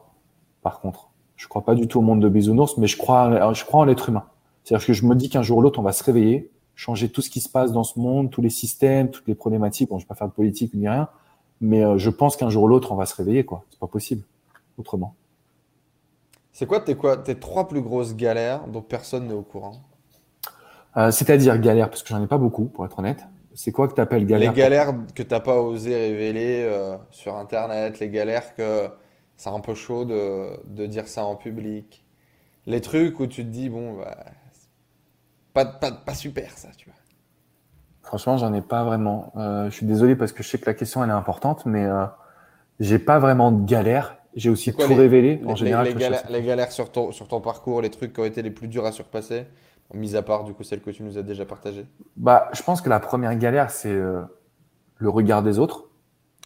par contre. Je crois pas du tout au monde de bisounours, mais je crois, je crois en l'être humain. C'est-à-dire que je me dis qu'un jour ou l'autre, on va se réveiller, changer tout ce qui se passe dans ce monde, tous les systèmes, toutes les problématiques. Bon, je vais pas faire de politique ni rien, mais euh, je pense qu'un jour ou l'autre, on va se réveiller, quoi. C'est pas possible autrement. C'est quoi tes, quoi tes trois plus grosses galères dont personne n'est au courant? Euh, C'est-à-dire galères, parce que j'en ai pas beaucoup, pour être honnête. C'est quoi que tu appelles galère Les galères que tu n'as pas osé révéler euh, sur Internet, les galères que c'est un peu chaud de, dire ça en public. Les trucs où tu te dis, bon, bah, pas, pas, pas super ça, tu vois. Franchement, j'en ai pas vraiment. Euh, je suis désolé parce que je sais que la question elle est importante, mais euh, j'ai pas vraiment de galère. J'ai aussi tout révélé en général. Les, galères, les galères sur ton, sur ton parcours, les trucs qui ont été les plus durs à surpasser? Mis à part, du coup, celle que tu nous as déjà partagée bah, Je pense que la première galère, c'est euh, le regard des autres.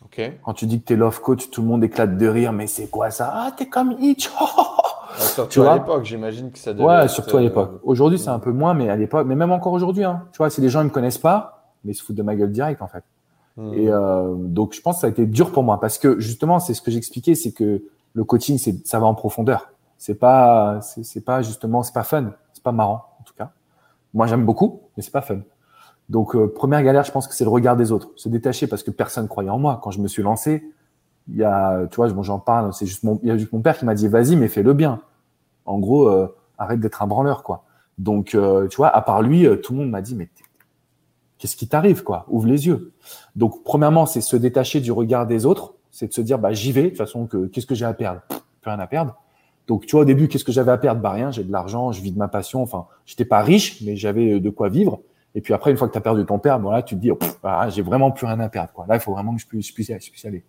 Ok. Quand tu dis que tu es love coach, tout le monde éclate de rire, mais c'est quoi ça? Ah, t'es comme Hitch [LAUGHS] ah, Surtout à l'époque, j'imagine que ça devait Ouais, surtout à l'époque. Euh, aujourd'hui, c'est un peu moins, mais à l'époque, mais même encore aujourd'hui, hein. tu vois, si les gens ne me connaissent pas, mais ils se foutent de ma gueule direct, en fait. Hmm. Et euh, donc, je pense que ça a été dur pour moi parce que justement, c'est ce que j'expliquais, c'est que le coaching, c'est ça va en profondeur. C'est pas, c'est pas justement, c'est pas fun, c'est pas marrant. Moi, j'aime beaucoup, mais c'est pas fun. Donc, euh, première galère, je pense que c'est le regard des autres. Se détacher parce que personne croyait en moi. Quand je me suis lancé, il y a, tu vois, j'en parle, c'est juste mon, il y a mon père qui m'a dit, vas-y, mais fais-le bien. En gros, euh, arrête d'être un branleur, quoi. Donc, euh, tu vois, à part lui, tout le monde m'a dit, mais qu'est-ce qui t'arrive, quoi? Ouvre les yeux. Donc, premièrement, c'est se détacher du regard des autres. C'est de se dire, bah, j'y vais. De toute façon, que, qu'est-ce que j'ai à perdre? Plus rien à perdre. Donc, tu vois, au début, qu'est-ce que j'avais à perdre? Bah rien, j'ai de l'argent, je vis de ma passion. Enfin, j'étais pas riche, mais j'avais euh, de quoi vivre. Et puis après, une fois que tu as perdu ton père, bon là, tu te dis, oh, ah, j'ai vraiment plus rien à perdre. Quoi. Là, il faut vraiment que je puisse, je puisse, y aller.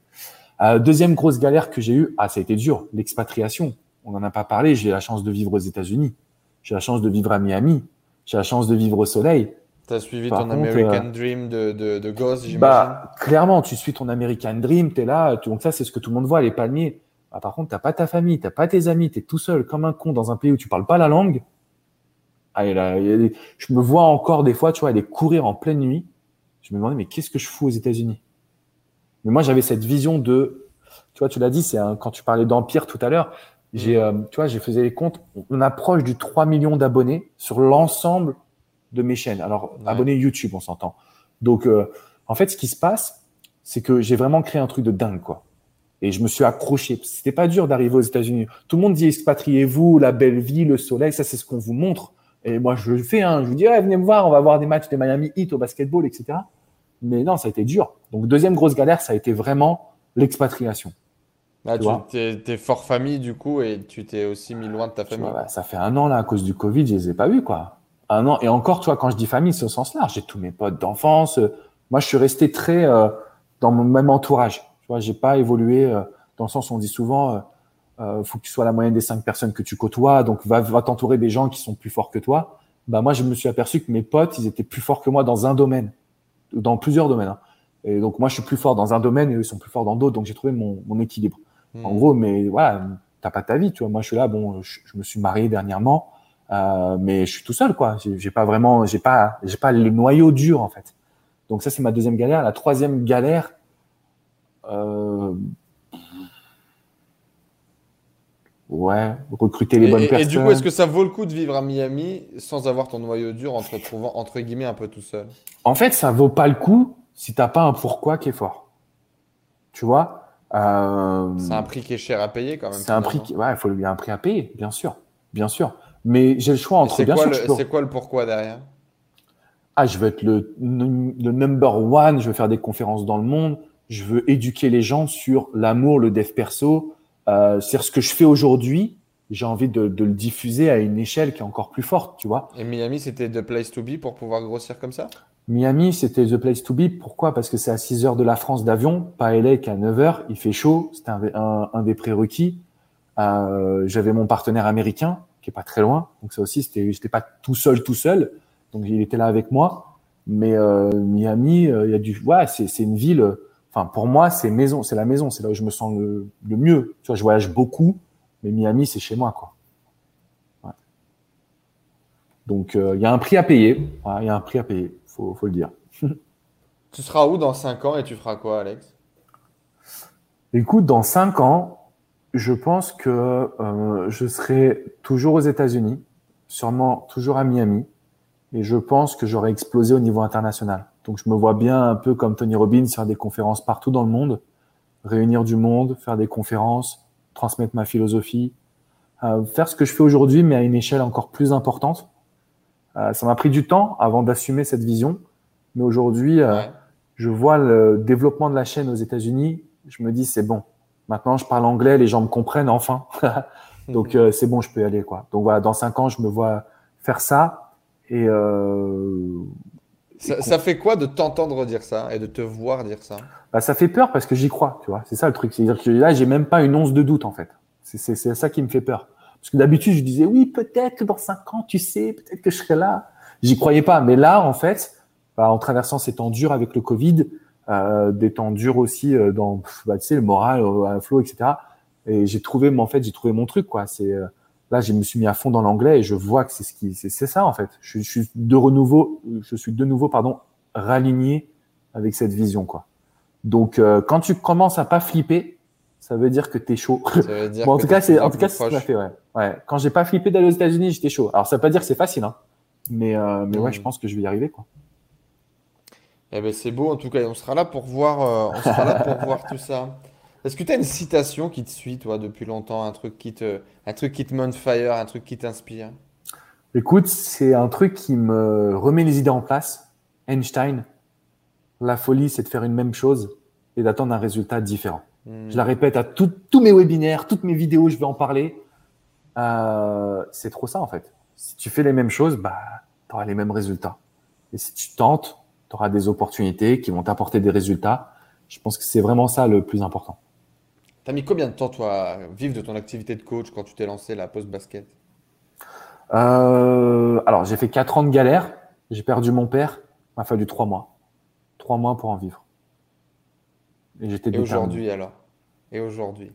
Euh, deuxième grosse galère que j'ai eue, ah, ça a été dur, l'expatriation. On n'en a pas parlé. J'ai la chance de vivre aux États-Unis. J'ai la chance de vivre à Miami. J'ai la chance de vivre au soleil. Tu as suivi ton American euh, Dream de, de, de gosse, j'imagine? bah, Clairement, tu suis ton American Dream, tu es là. Donc ça, c'est ce que tout le monde voit, les palmiers. Ah, par contre, tu n'as pas ta famille, tu n'as pas tes amis, tu es tout seul comme un con dans un pays où tu parles pas la langue. Ah, je me vois encore des fois, tu vois, aller courir en pleine nuit. Je me demandais, mais qu'est-ce que je fous aux États-Unis? Mais moi, j'avais cette vision de, tu vois, tu l'as dit, c'est quand tu parlais d'empire tout à l'heure. J'ai, euh, tu vois, j'ai fait les comptes. On approche du 3 millions d'abonnés sur l'ensemble de mes chaînes. Alors, abonnés YouTube, on s'entend. Donc, euh, en fait, ce qui se passe, c'est que j'ai vraiment créé un truc de dingue, quoi. Et je me suis accroché. C'était pas dur d'arriver aux États-Unis. Tout le monde dit expatriez-vous, la belle vie, le soleil, ça c'est ce qu'on vous montre. Et moi je le fais. Hein. Je vous dis venez me voir, on va voir des matchs de Miami Heat au basketball, etc. Mais non, ça a été dur. Donc deuxième grosse galère, ça a été vraiment l'expatriation. Ah, tu es, fort famille du coup et tu t'es aussi mis loin de ta famille. Bah, ça fait un an là à cause du Covid, je les ai pas vus quoi. Un an et encore, tu vois, quand je dis famille, c'est au sens large. J'ai tous mes potes d'enfance. Moi, je suis resté très euh, dans mon même entourage. Tu vois, j'ai pas évolué euh, dans le sens où on dit souvent, euh, euh, faut que tu sois la moyenne des cinq personnes que tu côtoies, donc va, va t'entourer des gens qui sont plus forts que toi. Bah moi, je me suis aperçu que mes potes, ils étaient plus forts que moi dans un domaine, dans plusieurs domaines. Hein. Et donc moi, je suis plus fort dans un domaine et eux ils sont plus forts dans d'autres, donc j'ai trouvé mon, mon équilibre. En hmm. gros, mais voilà, t'as pas ta vie, tu vois. Moi, je suis là, bon, je, me suis marié dernièrement, euh, mais je suis tout seul, quoi. J'ai pas vraiment, j'ai pas, j'ai pas le noyau dur en fait. Donc ça, c'est ma deuxième galère. La troisième galère, euh, ouais, recruter les bonnes personnes. Et du coup, est-ce que ça vaut le coup de vivre à Miami sans avoir ton noyau dur en te retrouvant entre guillemets un peu tout seul? En fait, ça vaut pas le coup si t'as pas un pourquoi qui est fort. Tu vois euh, C'est un prix qui est cher à payer quand même. C'est un prix, qui... ouais, il faut a un prix à payer, bien sûr, bien sûr. Mais j'ai le choix entre. C'est quoi, le... quoi le pourquoi derrière? Ah, je veux être le, le number one. Je veux faire des conférences dans le monde. Je veux éduquer les gens sur l'amour, le dev perso. Euh, c'est ce que je fais aujourd'hui. J'ai envie de, de, le diffuser à une échelle qui est encore plus forte, tu vois. Et Miami, c'était the place to be pour pouvoir grossir comme ça? Miami, c'était the place to be. Pourquoi? Parce que c'est à 6 heures de la France d'avion, pas LA qu'à 9 heures. Il fait chaud. C'était un, un, des prérequis. Euh, J'avais mon partenaire américain qui est pas très loin. Donc ça aussi, c'était, j'étais pas tout seul, tout seul. Donc il était là avec moi. Mais euh, Miami, euh, il y a du, ouais, c'est, c'est une ville. Enfin, pour moi, c'est maison, c'est la maison. C'est là où je me sens le, le mieux. Tu vois, je voyage beaucoup, mais Miami, c'est chez moi, quoi. Donc, euh, il y a un prix à payer. Il y a un prix à payer faut, faut le dire. [LAUGHS] tu seras où dans 5 ans et tu feras quoi, Alex? Écoute, dans 5 ans, je pense que euh, je serai toujours aux États-Unis, sûrement toujours à Miami, et je pense que j'aurai explosé au niveau international. Donc je me vois bien un peu comme Tony Robbins faire des conférences partout dans le monde, réunir du monde, faire des conférences, transmettre ma philosophie, euh, faire ce que je fais aujourd'hui, mais à une échelle encore plus importante. Euh, ça m'a pris du temps avant d'assumer cette vision, mais aujourd'hui, euh, je vois le développement de la chaîne aux États-Unis. Je me dis c'est bon. Maintenant, je parle anglais, les gens me comprennent enfin. [LAUGHS] Donc euh, c'est bon, je peux y aller quoi. Donc voilà, dans cinq ans, je me vois faire ça et ça, ça, fait quoi de t'entendre dire ça et de te voir dire ça? Bah, Ça fait peur parce que j'y crois, tu vois. C'est ça le truc. C'est-à-dire que là, j'ai même pas une once de doute en fait. C'est ça qui me fait peur. Parce que d'habitude, je disais, oui, peut-être que dans cinq ans, tu sais, peut-être que je serai là. J'y croyais pas. Mais là, en fait, bah, en traversant ces temps durs avec le Covid, euh, des temps durs aussi euh, dans, bah, tu sais, le moral, euh, à flot, etc. Et j'ai trouvé, en fait, j'ai trouvé mon truc, quoi. C'est, euh, là, je me suis mis à fond dans l'anglais et je vois que c'est ce qui, c'est, ça, en fait. Je, je, suis de renouveau, je suis de nouveau, pardon, raligné avec cette vision, quoi. Donc, quand tu commences à pas flipper, ça veut dire que tu es chaud. [LAUGHS] en tout cas, c'est en tout cas c'est fait ouais. ouais. Quand j'ai pas flippé d'aller aux États-Unis, j'étais chaud. Alors ça veut pas dire que c'est facile hein. Mais euh, mais ouais, je hmm. pense que je vais y arriver quoi. Eh ben c'est beau en tout cas, on sera là pour voir euh, on sera là pour [LAUGHS] voir tout ça. Est-ce que tu as une citation qui te suit toi depuis longtemps, un truc qui te un truc qui te fire, un truc qui t'inspire? Écoute, c'est un truc qui me remet les idées en place. Einstein, la folie, c'est de faire une même chose et d'attendre un résultat différent. Je la répète à tous mes webinaires, toutes mes vidéos, je vais en parler. Euh, c'est trop ça en fait. Si tu fais les mêmes choses, bah, tu auras les mêmes résultats. Et si tu tentes, tu auras des opportunités qui vont t'apporter des résultats. Je pense que c'est vraiment ça le plus important. Tu as mis combien de temps, toi, à vivre de ton activité de coach quand tu t'es lancé la post-basket? Euh, Alors, j'ai fait 4 ans de galère. J'ai perdu mon père. Il m'a fallu 3 mois. 3 mois pour en vivre. Et j'étais aujourd'hui alors? Et aujourd'hui?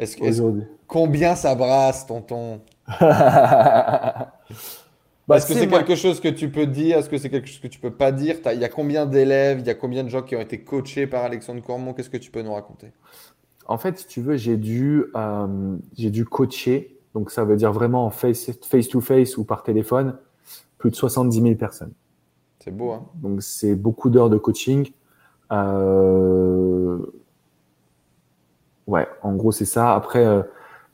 Est-ce que combien ça brasse, tonton [LAUGHS] bah, Est-ce que c'est quelque chose que tu peux dire? Est-ce que c'est quelque chose que tu peux pas dire? Il y a combien d'élèves? Il y a combien de gens qui ont été coachés par Alexandre Cormont Qu'est-ce que tu peux nous raconter? En fait, si tu veux, j'ai dû, euh, j'ai dû coacher. Donc, ça veut dire vraiment face, face to face ou par téléphone, plus de 70 000 personnes. C'est beau, hein Donc, c'est beaucoup d'heures de coaching. Euh... Ouais, en gros, c'est ça. Après, euh,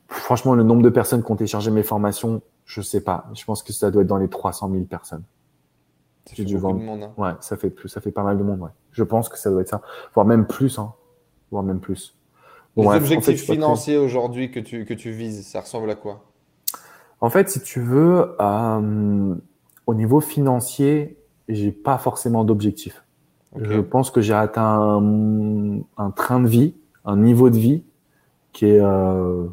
franchement, le nombre de personnes qui ont téléchargé mes formations, je sais pas. Je pense que ça doit être dans les 300 000 personnes. Ça fait beaucoup de monde. Hein. Ouais, ça fait plus, ça fait pas mal de monde. Ouais. Je pense que ça doit être ça, voire même plus. Hein. voire même plus. Les objectifs financiers aujourd'hui que tu, que tu vises, ça ressemble à quoi? En fait, si tu veux, euh, au niveau financier, j'ai pas forcément d'objectif. Je pense que j'ai atteint un, train de vie, un niveau de vie qui est. Euh,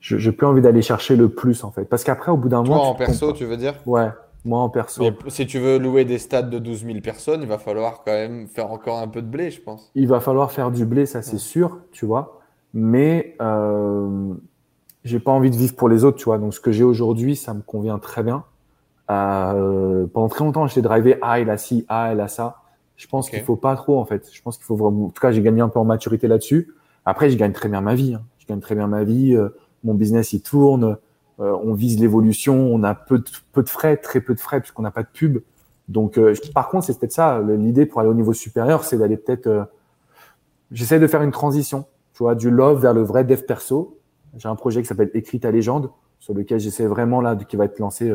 je n'ai plus envie d'aller chercher le plus en fait. Parce qu'après, au bout d'un moment. Toi, en perso, tu veux dire? Ouais, moi en perso. si tu veux louer des stades de 12 000 personnes, il va falloir quand même faire encore un peu de blé, je pense. Il va falloir faire du blé, ça c'est sûr, tu vois. Mais euh, j'ai pas envie de vivre pour les autres, tu vois. Donc ce que j'ai aujourd'hui, ça me convient très bien. Euh, pendant très longtemps, j'étais drivé ah il a ci, ah il a ça. Je pense qu'il faut pas trop en fait. Je pense qu'il faut vraiment. En tout cas, j'ai gagné un peu en maturité là-dessus. Après, je gagne très bien ma vie. Hein. Je gagne très bien ma vie. Euh, mon business il tourne. Euh, on vise l'évolution, on a peu de, peu de frais, très peu de frais puisqu'on n'a pas de pub. Donc, euh, par contre, c'est peut-être ça l'idée pour aller au niveau supérieur, c'est d'aller peut-être. Euh, j'essaie de faire une transition, tu vois, du love vers le vrai dev perso. J'ai un projet qui s'appelle Écrit ta légende, sur lequel j'essaie vraiment là, qui va être lancé.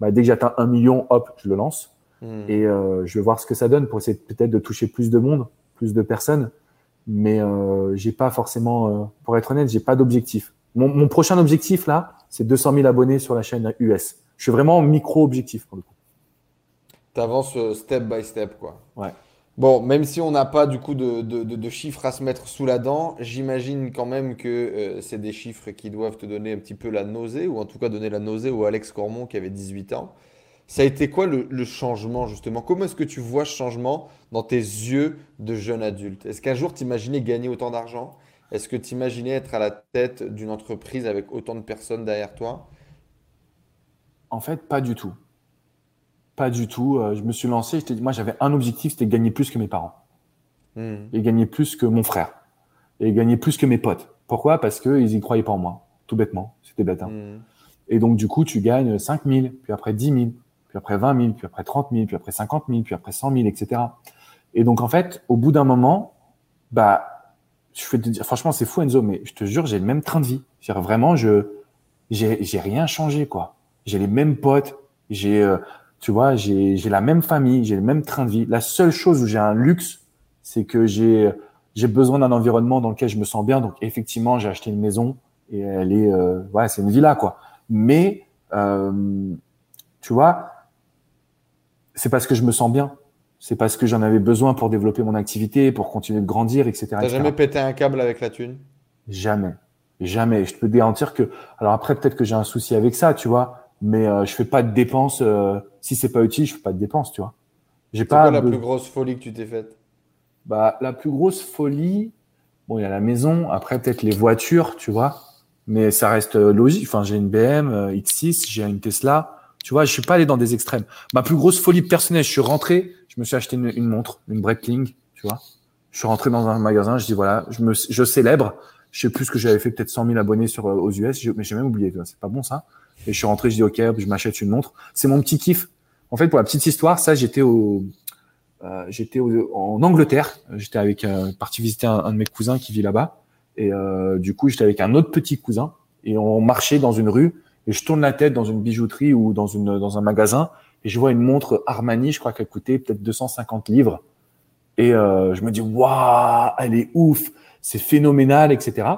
Bah, dès que j'atteins un million, hop, je le lance. Hmm. Et je vais voir ce que ça donne pour essayer peut-être de toucher plus de monde, plus de personnes. Mais euh, j'ai pas forcément, pour être honnête, j'ai pas d'objectif. Mon, mon, prochain objectif là, c'est 200 000 abonnés sur la chaîne US. Je suis vraiment micro-objectif pour le coup. Tu avances euh, step by step, quoi. Ouais. Bon, même si on n'a pas du coup de, chiffres à se mettre sous la dent, j'imagine quand même que euh, c'est des chiffres qui doivent te donner un petit peu la nausée, ou en tout cas donner la nausée au Alex Cormon qui avait 18 ans. Ça a été quoi le, le changement justement? Comment est-ce que tu vois ce changement dans tes yeux de jeune adulte? Est-ce qu'un jour tu imaginais gagner autant d'argent? Est-ce que tu imaginais être à la tête d'une entreprise avec autant de personnes derrière toi? En fait, pas du tout. Pas du tout. Euh, je me suis lancé, je moi j'avais un objectif, c'était de gagner plus que mes parents. Hmm. Et gagner plus que mon frère. Et gagner plus que mes potes. Pourquoi? Parce qu'ils n'y croyaient pas en moi, tout bêtement. C'était bête. Hein. Hmm. Et donc du coup, tu gagnes 5 000, puis après 10 000, puis après 20 000, puis après 30 000, puis après 50 000, puis après 100 000, etc. Et donc en fait, au bout d'un moment, bah je te dire, franchement, c'est fou, Enzo, mais je te jure, j'ai le même train de vie. Vraiment, je, j'ai rien changé, quoi. J'ai les mêmes potes, j'ai, euh, tu vois, j'ai la même famille, j'ai le même train de vie. La seule chose où j'ai un luxe, c'est que j'ai, j'ai besoin d'un environnement dans lequel je me sens bien. Donc, effectivement, j'ai acheté une maison et elle est, euh, ouais, c'est une villa, quoi. Mais, euh, tu vois, c'est parce que je me sens bien c'est parce que j'en avais besoin pour développer mon activité, pour continuer de grandir, etc. T'as jamais pété un câble avec la thune? Jamais, jamais. Je peux te garantir que. Alors après, peut-être que j'ai un souci avec ça, tu vois, mais euh, je fais pas de dépenses. Euh, si c'est pas utile, je fais pas de dépenses, tu vois. J'ai pas. Quoi la plus grosse folie que tu t'es faite? Bah, la plus grosse folie. Bon, il y a la maison. Après, peut-être les voitures, tu vois. Mais ça reste euh, logique. Enfin, j'ai une BM X6, j'ai une Tesla. Tu vois, je suis pas allé dans des extrêmes. Ma plus grosse folie personnelle, je suis rentré, je me suis acheté une, montre, une Breitling, tu vois. Je suis rentré dans un magasin, je dis voilà, je me, je célèbre. Je sais plus ce que j'avais fait, peut-être 100 000 abonnés sur aux US, mais j'ai même oublié, c'est pas bon ça. Et je suis rentré, je dis ok, je m'achète une montre. C'est mon petit kiff. En fait, pour la petite histoire, ça, j'étais au, euh, j'étais en Angleterre. J'étais avec euh, parti visiter un, de mes cousins qui vit là-bas. Et euh, du coup, j'étais avec un autre petit cousin et on marchait dans une rue. Et je tourne la tête dans une bijouterie ou dans une dans un magasin et je vois une montre Armani, je crois qu'elle coûtait peut-être 250 livres. Et euh, je me dis, waouh, elle est ouf, c'est phénoménal, etc.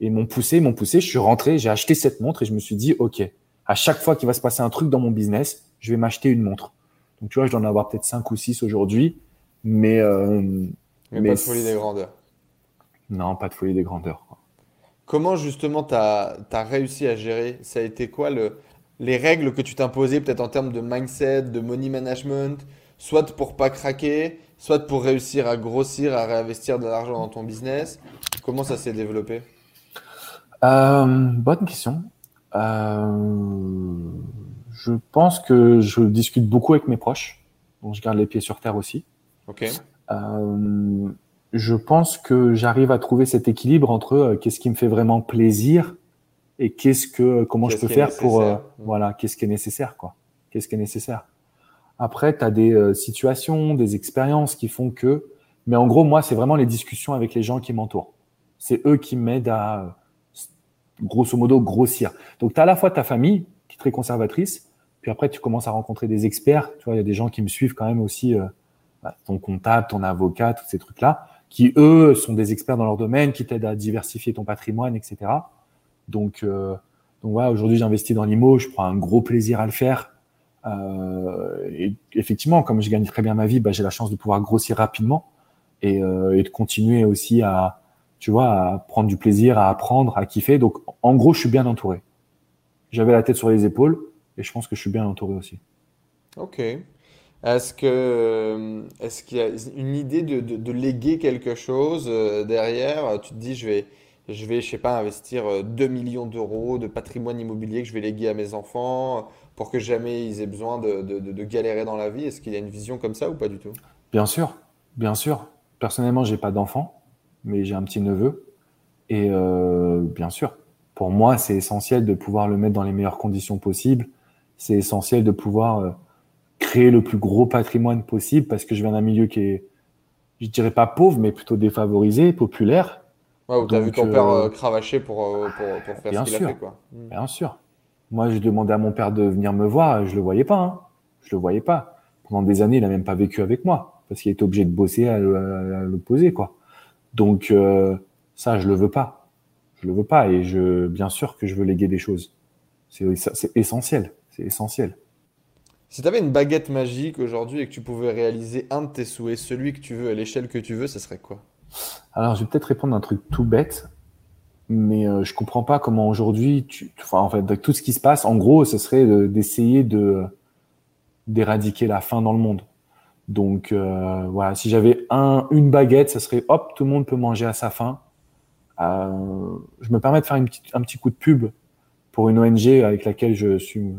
Et m'ont poussé, m'ont poussé, je suis rentré, j'ai acheté cette montre et je me suis dit, OK, à chaque fois qu'il va se passer un truc dans mon business, je vais m'acheter une montre. Donc, tu vois, je dois en avoir peut-être 5 ou 6 aujourd'hui, mais, euh, mais, pas de folie des grandeurs. Non, pas de folie des grandeurs. Comment justement tu as, as, réussi à gérer? Ça a été quoi le, les règles que tu t'imposais peut-être en termes de mindset, de money management, soit pour pas craquer, soit pour réussir à grossir, à réinvestir de l'argent dans ton business? Comment ça s'est développé? Euh, Bonne question. Euh, je pense que je discute beaucoup avec mes proches, donc je garde les pieds sur terre aussi. Ok. Euh, je pense que j'arrive à trouver cet équilibre entre qu'est-ce qui me fait vraiment plaisir et qu'est-ce que comment je peux faire pour euh, voilà qu'est-ce qui est nécessaire quoi. Qu'est-ce qui est nécessaire. Après tu as des euh, situations des expériences qui font que mais en gros moi c'est vraiment les discussions avec les gens qui m'entourent. C'est eux qui m'aident à grosso modo grossir. Donc tu as à la fois ta famille qui est très conservatrice puis après tu commences à rencontrer des experts. Tu vois il y a des gens qui me suivent quand même aussi euh, bah, ton comptable ton avocat tous ces trucs là qui eux sont des experts dans leur domaine, qui t'aident à diversifier ton patrimoine, etc. Donc, euh, donc voilà, aujourd'hui j'investis dans l'IMO, je prends un gros plaisir à le faire. Euh, et effectivement, comme je gagne très bien ma vie, bah, j'ai la chance de pouvoir grossir rapidement et, euh, et, de continuer aussi à, tu vois, à prendre du plaisir, à apprendre, à kiffer. Donc, en gros, je suis bien entouré. J'avais la tête sur les épaules et je pense que je suis bien entouré aussi. Ok. Est-ce que, est-ce qu'il y a une idée de, de, de léguer quelque chose euh, derrière? Tu te dis, je vais, je vais, je sais pas, investir 2 millions d'euros de patrimoine immobilier que je vais léguer à mes enfants pour que jamais ils aient besoin de, galérer dans la vie Est-ce qu'il y a une vision comme ça ou pas du tout? Bien sûr, bien sûr. Personnellement, j'ai pas d'enfant, mais j'ai un petit neveu. Et euh, bien sûr, pour moi, c'est essentiel de pouvoir le mettre dans les meilleures conditions possibles. C'est essentiel de pouvoir euh, créer le plus gros patrimoine possible parce que je viens d'un milieu qui est, je dirais pas pauvre, mais plutôt défavorisé, populaire. Ouais, où tu as vu ton père euh, cravacher pour, pour, faire ce qu'il a fait. Quoi. Bien sûr. Moi, je demandais à mon père de venir me voir, je le voyais pas. Hein. Je le voyais pas. Pendant des années, il a même pas vécu avec moi parce qu'il était obligé de bosser à, l'opposé, quoi. Donc euh, ça, je le veux pas. Je le veux pas et je, bien sûr que je veux léguer des choses. C'est essentiel. C'est essentiel. Si tu avais une baguette magique aujourd'hui et que tu pouvais réaliser un de tes souhaits, celui que tu veux à l'échelle que tu veux, ce serait quoi? Alors, je vais peut-être répondre à un truc tout bête, mais euh, je comprends pas comment aujourd'hui, en fait, avec tout ce qui se passe, en gros, ce serait d'essayer de, d'éradiquer la faim dans le monde. Donc euh, voilà, si j'avais un, une baguette, ça serait hop, tout le monde peut manger à sa faim. Euh, je me permets de faire un petit coup de pub pour une ONG avec laquelle je suis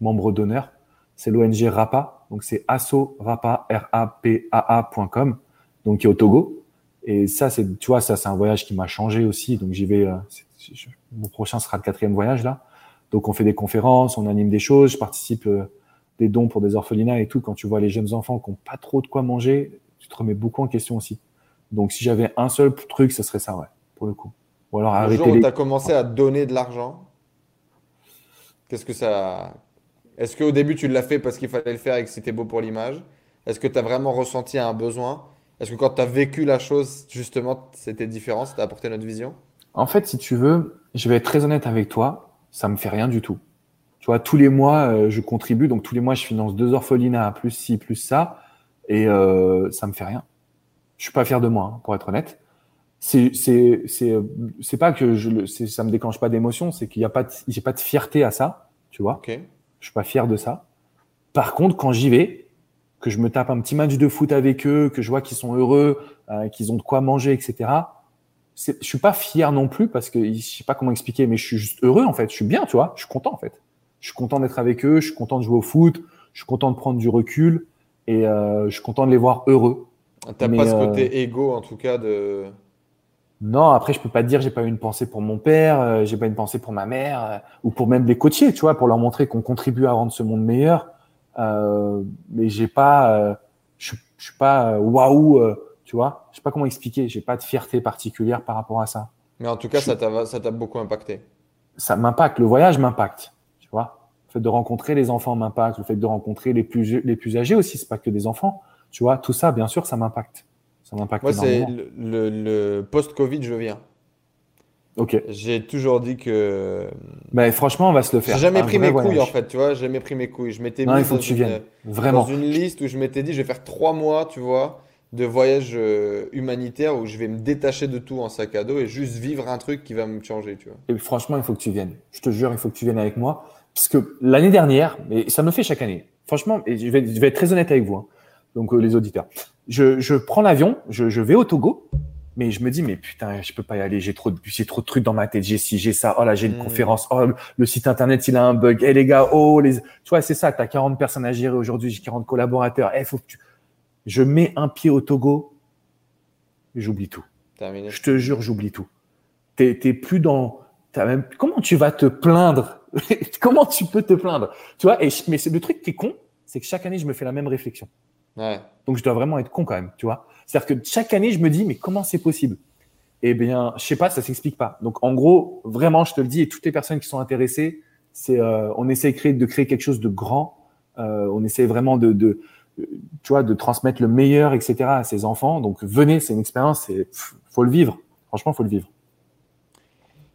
membre d'honneur. C'est l'ONG RAPA, donc c'est asso rapa r a p a a.com, donc qui est au Togo. Et ça, c'est, tu vois, ça, c'est un voyage qui m'a changé aussi. Donc, j'y vais. Euh, mon prochain sera le quatrième voyage là. Donc, on fait des conférences, on anime des choses. Je participe euh, des dons pour des orphelinats et tout. Quand tu vois les jeunes enfants qui n'ont pas trop de quoi manger, tu te remets beaucoup en question aussi. Donc, si j'avais un seul truc, ce serait ça, ouais, pour le coup. Ou alors arrêter. Le jour où tu as commencé à donner de l'argent, qu'est-ce que ça. Est-ce qu'au début, tu l'as fait parce qu'il fallait le faire et que c'était beau pour l'image? Est-ce que tu as vraiment ressenti un besoin? Est-ce que quand tu as vécu la chose, justement, c'était différent Ça t'a apporté notre vision? En fait, si tu veux, je vais être très honnête avec toi, ça me fait rien du tout. Tu vois, tous les mois, euh, je contribue, donc tous les mois, je finance deux orphelinats, plus ci, plus ça, et euh, ça me fait rien. Je suis pas fier de moi, hein, pour être honnête. C'est c'est c'est c'est pas que je ça me déclenche pas d'émotion, c'est qu'il y a pas j'ai pas de fierté à ça, tu vois. Okay. Je suis pas fier de ça. Par contre, quand j'y vais, que je me tape un petit match de foot avec eux, que je vois qu'ils sont heureux, euh, qu'ils ont de quoi manger, etc. Je suis pas fier non plus parce que je sais pas comment expliquer, mais je suis juste heureux en fait. Je suis bien, tu vois. Je suis content en fait. Je suis content d'être avec eux. Je suis content de jouer au foot. Je suis content de prendre du recul et euh, je suis content de les voir heureux. T'as pas ce euh, côté égo en tout cas de. Non, après je peux pas te dire j'ai pas eu une pensée pour mon père, euh, j'ai pas une pensée pour ma mère euh, ou pour même des coachés, tu vois, pour leur montrer qu'on contribue à rendre ce monde meilleur. Euh, mais j'ai pas, euh, je, je suis pas euh, waouh, tu vois. Je sais pas comment expliquer. J'ai pas de fierté particulière par rapport à ça. Mais en tout cas, ça t'a, ça t'a beaucoup impacté. Ça m'impacte. Le voyage m'impacte, tu vois. Le fait de rencontrer les enfants m'impacte. Le fait de rencontrer les plus, les plus âgés aussi, c'est pas que des enfants. Tu vois, tout ça, bien sûr, ça m'impacte. Ça m'impacte Moi, c'est le, le post-Covid, je viens. Ok. J'ai toujours dit que. Mais franchement, on va se le faire. J'ai jamais pris mes couilles en fait, tu vois. J'ai jamais pris mes couilles. Je m'étais mis il faut dans, que tu une, Vraiment. dans une liste où je m'étais dit, je vais faire trois mois, tu vois, de voyage euh, humanitaire où je vais me détacher de tout en sac à dos et juste vivre un truc qui va me changer, tu vois. Et franchement, il faut que tu viennes. Je te jure, il faut que tu viennes avec moi. Parce que l'année dernière, et ça me fait chaque année. Franchement, et je vais, je vais être très honnête avec vous, hein. donc euh, les auditeurs. Je, je prends l'avion, je, je vais au Togo mais je me dis mais putain je peux pas y aller j'ai trop de j'ai trop de trucs dans ma tête j'ai ci j'ai ça oh là j'ai une hmm. conférence oh le site internet il a un bug eh les gars oh les tu vois c'est ça tu as 40 personnes à gérer aujourd'hui j'ai 40 collaborateurs eh faut que tu je mets un pied au Togo j'oublie tout. Je te jure j'oublie tout. T'es t'es plus dans as même comment tu vas te plaindre? [LAUGHS] Comment tu peux te plaindre? Tu vois et mais c'est le truc qui est con c'est que chaque année je me fais la même réflexion ouais. donc je dois vraiment être con quand même tu vois c'est-à-dire que chaque année, je me dis, mais comment c'est possible? Eh bien, je sais pas, ça s'explique pas. Donc, en gros, vraiment, je te le dis, et toutes les personnes qui sont intéressées, c'est, euh, on essaie de créer, de créer quelque chose de grand. Euh, on essaie vraiment de, de tu vois, de transmettre le meilleur, etc. à ses enfants. Donc venez, c'est une expérience, c'est faut le vivre. Franchement, faut le vivre.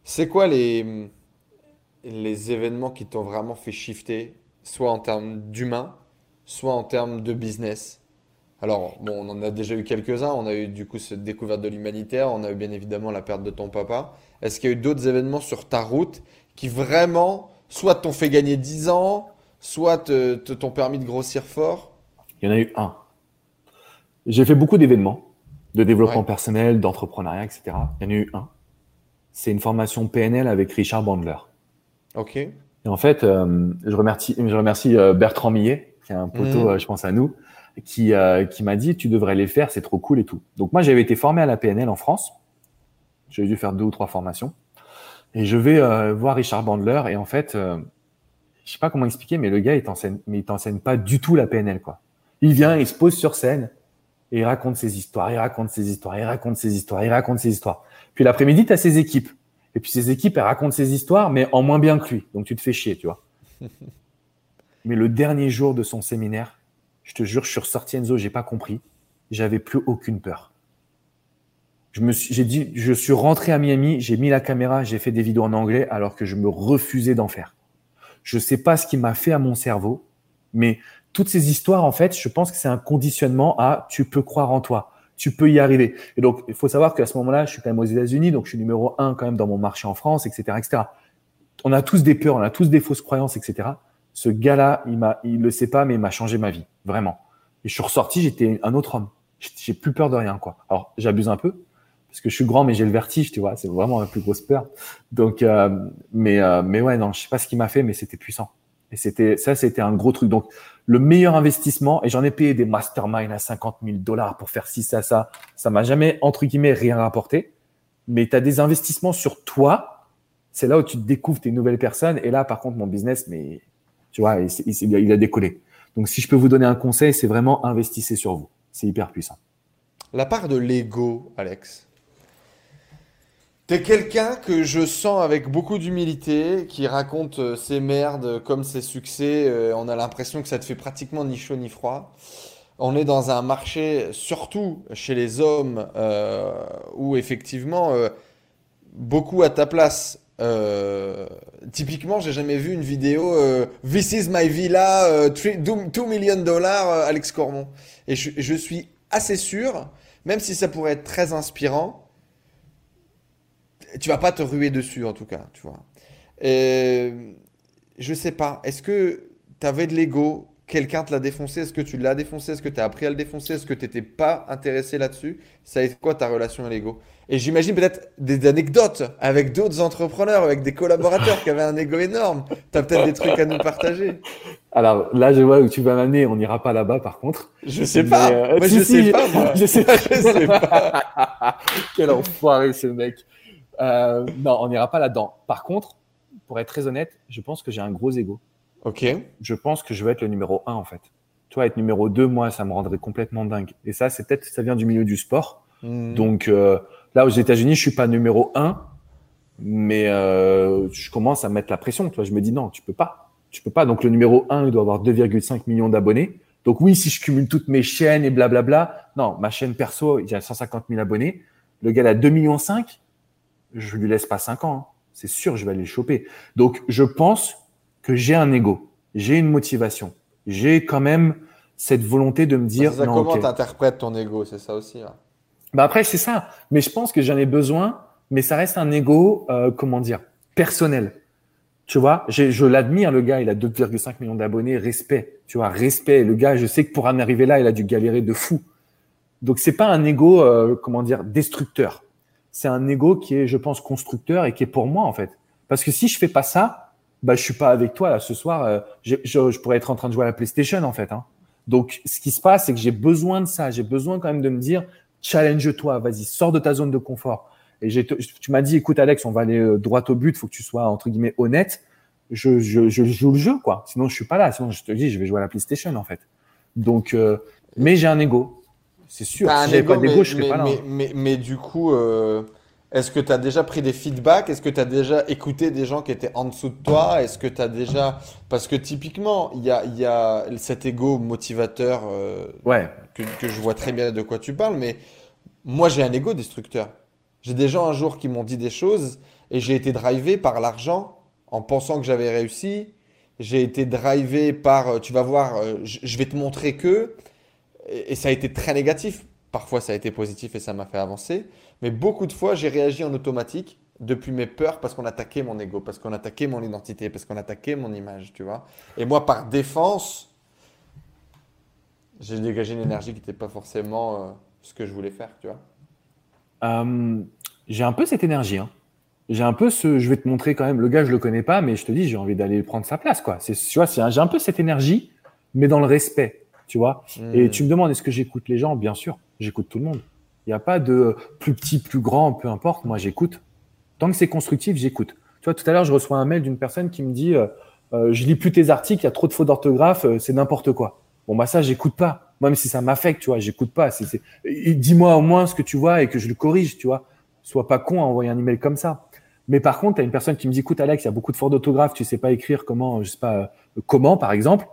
C'est quoi les les événements qui t'ont vraiment fait shifter, soit en termes d'humain, soit en termes de business alors, bon, on en a déjà eu quelques-uns. On a eu du coup cette découverte de l'humanitaire. On a eu bien évidemment la perte de ton papa. Est-ce qu'il y a eu d'autres événements sur ta route qui vraiment, soit t'ont fait gagner 10 ans, soit te, t'ont permis de grossir fort? Il y en a eu un. J'ai fait beaucoup d'événements de développement personnel, d'entrepreneuriat, etc. Il y en a eu un. C'est une formation PNL avec Richard Bandler. Ok. Et en fait, euh, je remercie, je remercie euh, Bertrand Millet, qui est un poteau, mmh. euh, je pense à nous, qui, euh, qui m'a dit tu devrais les faire, c'est trop cool et tout. Donc moi j'avais été formé à la PNL en France. J'ai dû faire deux ou trois formations. Et je vais euh, voir Richard Bandler et en fait, je sais pas comment expliquer, mais le gars il t'enseigne, mais il t'enseigne pas du tout la PNL quoi. Il vient, il se pose sur scène et il raconte ses histoires, il raconte ses histoires, il raconte ses histoires, il raconte ses histoires. Puis l'après-midi, tu as ses équipes. Et puis ses équipes, elles racontent ses histoires, mais en moins bien que lui. Donc tu te fais chier, tu vois. [LAUGHS] mais le dernier jour de son séminaire, je te jure, je suis ressorti Enzo, j'ai pas compris. J'avais plus aucune peur. Je me suis, j'ai dit, je suis rentré à Miami, j'ai mis la caméra, j'ai fait des vidéos en anglais alors que je me refusais d'en faire. Je sais pas ce qui m'a fait à mon cerveau, mais toutes ces histoires, en fait, je pense que c'est un conditionnement à tu peux croire en toi, tu peux y arriver. Et donc, il faut savoir qu'à ce moment-là, je suis quand même aux États-Unis, donc je suis numéro un quand même dans mon marché en France, etc., etc. On a tous des peurs, on a tous des fausses croyances, etc ce gars-là, il m'a, il le sait pas, mais il m'a changé ma vie, vraiment. Et je suis ressorti, j'étais un autre homme. J'ai plus peur de rien, quoi. Alors, j'abuse un peu parce que je suis grand, mais j'ai le vertige, tu vois. C'est vraiment la plus grosse peur. Donc, euh, mais, euh, mais ouais, non, je sais pas ce qu'il m'a fait, mais c'était puissant. Et c'était, ça, c'était un gros truc. Donc, le meilleur investissement, et j'en ai payé des masterminds à 50 000 dollars pour faire ci, ça, ça. Ça m'a jamais, entre guillemets, rien rapporté. Mais tu as des investissements sur toi. C'est là où tu découvres tes nouvelles personnes. Et là, par contre, mon business, mais tu vois, il, a décollé. Donc, si je peux vous donner un conseil, c'est vraiment investissez sur vous. C'est hyper puissant. La part de l'ego, Alex. T'es quelqu'un que je sens avec beaucoup d'humilité, qui raconte euh, ses merdes comme ses succès. Euh, on a l'impression que ça te fait pratiquement ni chaud ni froid. On est dans un marché, surtout chez les hommes, euh, où effectivement, beaucoup à ta place euh, typiquement, j'ai jamais vu une vidéo euh, This is my villa, 2 euh, million dollars, Alex Cormon. Et je, suis assez sûr, même si ça pourrait être très inspirant, tu vas pas te ruer dessus en tout cas, tu vois. Je sais pas, est-ce que tu avais de l'ego Quelqu'un te l'a défoncé Est-ce que tu l'as défoncé Est-ce que tu as appris à le défoncer Est-ce que tu n'étais pas intéressé là-dessus Ça a été quoi ta relation à l'ego? Et j'imagine peut-être des anecdotes avec d'autres entrepreneurs, avec des collaborateurs qui avaient un ego énorme. Tu as peut-être des trucs à nous partager. Alors là, je vois où tu vas m'amener. On n'ira pas là-bas, par contre. Je sais pas. Euh, moi, [LAUGHS] je, sais pas moi. [LAUGHS] je sais pas. je sais pas. Quel enfoiré ce mec. Euh, non, on n'ira pas là-dedans. Par contre, pour être très honnête, je pense que j'ai un gros ego. Ok. Je pense que je vais être le numéro un en fait. Toi, être numéro 2, moi, ça me rendrait complètement dingue. Et ça, c'est peut-être ça vient du milieu du sport. Hmm. Donc, euh, Là, aux États-Unis, je suis pas numéro un, mais euh, je commence à mettre la pression. Tu vois, je me dis non, tu peux pas, tu peux pas. Donc le numéro un, il doit avoir 2,5 millions d'abonnés. Donc oui, si je cumule toutes mes chaînes et blablabla, non, ma chaîne perso, il y a 150 000 abonnés. Le gars a 2 millions 5, je lui laisse pas 5 ans. Hein. C'est sûr, je vais aller le choper. Donc je pense que j'ai un ego, j'ai une motivation, j'ai quand même cette volonté de me dire. Ça, comment tu interprètes ton ego, c'est ça aussi. Hein. Bah après, c'est ça. Mais je pense que j'en ai besoin, mais ça reste un ego, euh, comment dire, personnel. Tu vois, je l'admire, le gars, il a 2,5 millions d'abonnés, respect. Tu vois, respect. Le gars, je sais que pour en arriver là, il a dû galérer de fou. Donc, c'est pas un ego, euh, comment dire, destructeur. C'est un ego qui est, je pense, constructeur et qui est pour moi, en fait. Parce que si je fais pas ça, bah, je suis pas avec toi, là, ce soir. Euh, je, je, pourrais être en train de jouer à la PlayStation, en fait. Hein. Donc, ce qui se passe, c'est que j'ai besoin de ça. J'ai besoin quand même de me dire, challenge-toi, vas-y, sors de ta zone de confort. Et tu m'as dit, écoute Alex, on va aller euh, droit au but, faut que tu sois entre guillemets honnête. Je, je, je joue le jeu, quoi. Sinon, je suis pas là. Sinon, je te dis, je vais jouer à la PlayStation, en fait. Donc, euh, mais j'ai un ego, c'est sûr. Si j'avais pas d'ego, je serais pas là. Mais, mais, mais, du coup, euh, Est-ce que tu as déjà pris des feedbacks? Est-ce que tu as déjà écouté des gens qui étaient en dessous de toi? Est-ce que tu as déjà... Parce que typiquement, il y a, y a, cet ego motivateur euh, ouais. que, que, je vois très bien de quoi tu parles, mais moi j'ai un ego destructeur. J'ai des gens un jour qui m'ont dit des choses et j'ai été drivé par l'argent en pensant que j'avais réussi. J'ai été drivé par, euh, tu vas voir, euh, je vais te montrer que, et ça a été très négatif. Parfois ça a été positif et ça m'a fait avancer. Mais beaucoup de fois, j'ai réagi en automatique depuis mes peurs parce qu'on attaquait mon ego, parce qu'on attaquait mon identité, parce qu'on attaquait mon image, tu vois. Et moi, par défense, j'ai dégagé une énergie qui n'était pas forcément euh, ce que je voulais faire, tu vois. Euh, j'ai un peu cette énergie. Hein. J'ai un peu ce. Je vais te montrer quand même. Le gars, je le connais pas, mais je te dis, j'ai envie d'aller prendre sa place, quoi. C'est, tu vois, j'ai un peu cette énergie, mais dans le respect, tu vois. Et hmm. tu me demandes, est-ce que j'écoute les gens? Bien sûr, j'écoute tout le monde. Il n'y a pas de plus petit, plus grand, peu importe. Moi, j'écoute. Tant que c'est constructif, j'écoute. Tu vois, tout à l'heure, je reçois un mail d'une personne qui me dit euh, euh, Je lis plus tes articles, il y a trop de fautes d'orthographe, euh, c'est n'importe quoi. Bon, bah, ça, j'écoute pas. Même si ça m'affecte, tu vois, j'écoute pas. C'est, Dis-moi au moins ce que tu vois et que je le corrige, tu vois. Sois pas con à envoyer un email comme ça. Mais par contre, tu as une personne qui me dit Écoute, Alex, il y a beaucoup de fautes d'orthographe, tu sais pas écrire comment, je sais pas, comment, par exemple.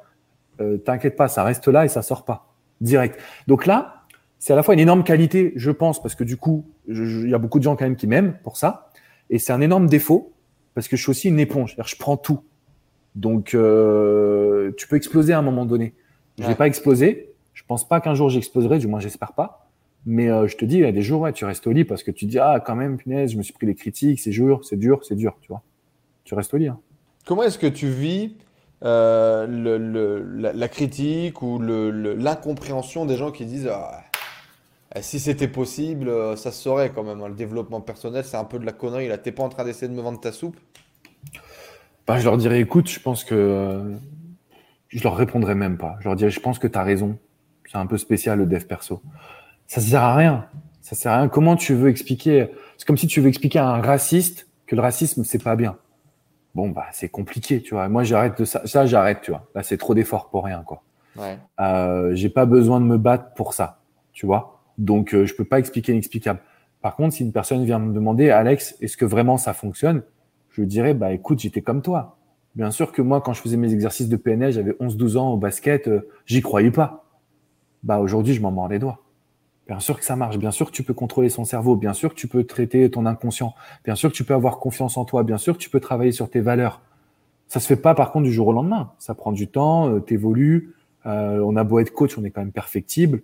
T'inquiète pas, ça reste là et ça sort pas. Direct. Donc là, c'est à la fois une énorme qualité, je pense, parce que du coup, il y a beaucoup de gens quand même qui m'aiment pour ça. Et c'est un énorme défaut, parce que je suis aussi une éponge. Je prends tout. Donc, euh, tu peux exploser à un moment donné. Je vais pas exploser. Je pense pas qu'un jour j'exploserai, du moins j'espère pas. Mais euh, je te dis, il y a des jours, ouais, tu restes au lit parce que tu dis, ah, quand même, punaise, je me suis pris des critiques, c'est dur, c'est dur, c'est dur, tu vois. Tu restes au lit. Hein. Comment est-ce que tu vis euh, le, la, critique ou l'incompréhension des gens qui disent, ah, eh, si c'était possible, euh, ça se saurait quand même. Hein. Le développement personnel, c'est un peu de la connerie. Là, t'es pas en train d'essayer de me vendre ta soupe? Bah, Je leur dirais, écoute, je pense que. Euh, je leur répondrai même pas. Je leur dirais, je pense que tu as raison. C'est un peu spécial le dev perso. Ça sert à rien. Ça sert à rien. Comment tu veux expliquer? C'est comme si tu veux expliquer à un raciste que le racisme, c'est pas bien. Bon, bah, c'est compliqué, tu vois. Moi, j'arrête de ça. Ça, j'arrête, tu vois. Là, c'est trop d'efforts pour rien, quoi. Ouais. Euh, j'ai pas besoin de me battre pour ça, tu vois. Donc, euh, je peux pas expliquer l'inexplicable. Par contre, si une personne vient me demander, Alex, est-ce que vraiment ça fonctionne Je dirais, bah écoute, j'étais comme toi. Bien sûr que moi, quand je faisais mes exercices de PNL, j'avais 11-12 ans au basket, euh, j'y croyais pas. Bah aujourd'hui, je m'en mords les doigts. Bien sûr que ça marche. Bien sûr que tu peux contrôler son cerveau. Bien sûr que tu peux traiter ton inconscient. Bien sûr que tu peux avoir confiance en toi. Bien sûr que tu peux travailler sur tes valeurs. Ça se fait pas par contre du jour au lendemain. Ça prend du temps. Euh, T'évolues. Euh, on a beau être coach, on est quand même perfectible.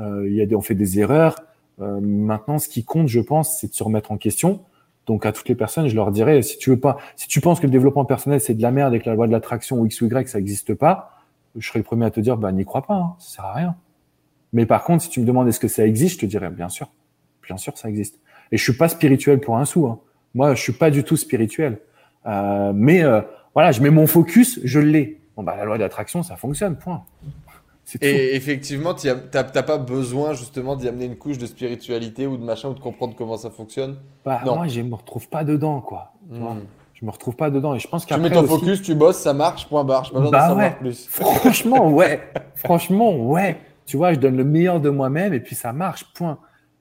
Euh, on fait des erreurs. Euh, maintenant, ce qui compte, je pense, c'est de se remettre en question. Donc à toutes les personnes, je leur dirais, si tu veux pas, si tu penses que le développement personnel c'est de la merde et que la loi de l'attraction ou X ou Y ça n'existe pas, je serais le premier à te dire, bah n'y crois pas, hein, ça sert à rien. Mais par contre, si tu me demandes est-ce que ça existe, je te dirais bien sûr, bien sûr ça existe. Et je suis pas spirituel pour un sou. Hein. Moi, je suis pas du tout spirituel. Euh, mais voilà, je mets mon focus, je l'ai. Bon bah la loi de l'attraction, ça fonctionne. Point. Et effectivement, tu n'as pas besoin justement d'y amener une couche de spiritualité ou de machin ou de comprendre comment ça fonctionne. Bah, non. Moi, je me retrouve pas dedans, quoi. Hmm. Je me retrouve pas dedans. Et je pense Tu mets ton focus, tu bosses, ça marche, point barre. Je pas bah ouais. plus. Franchement, [LAUGHS] ouais. Franchement, ouais. Tu vois, je donne le meilleur de moi-même et puis ça marche, point.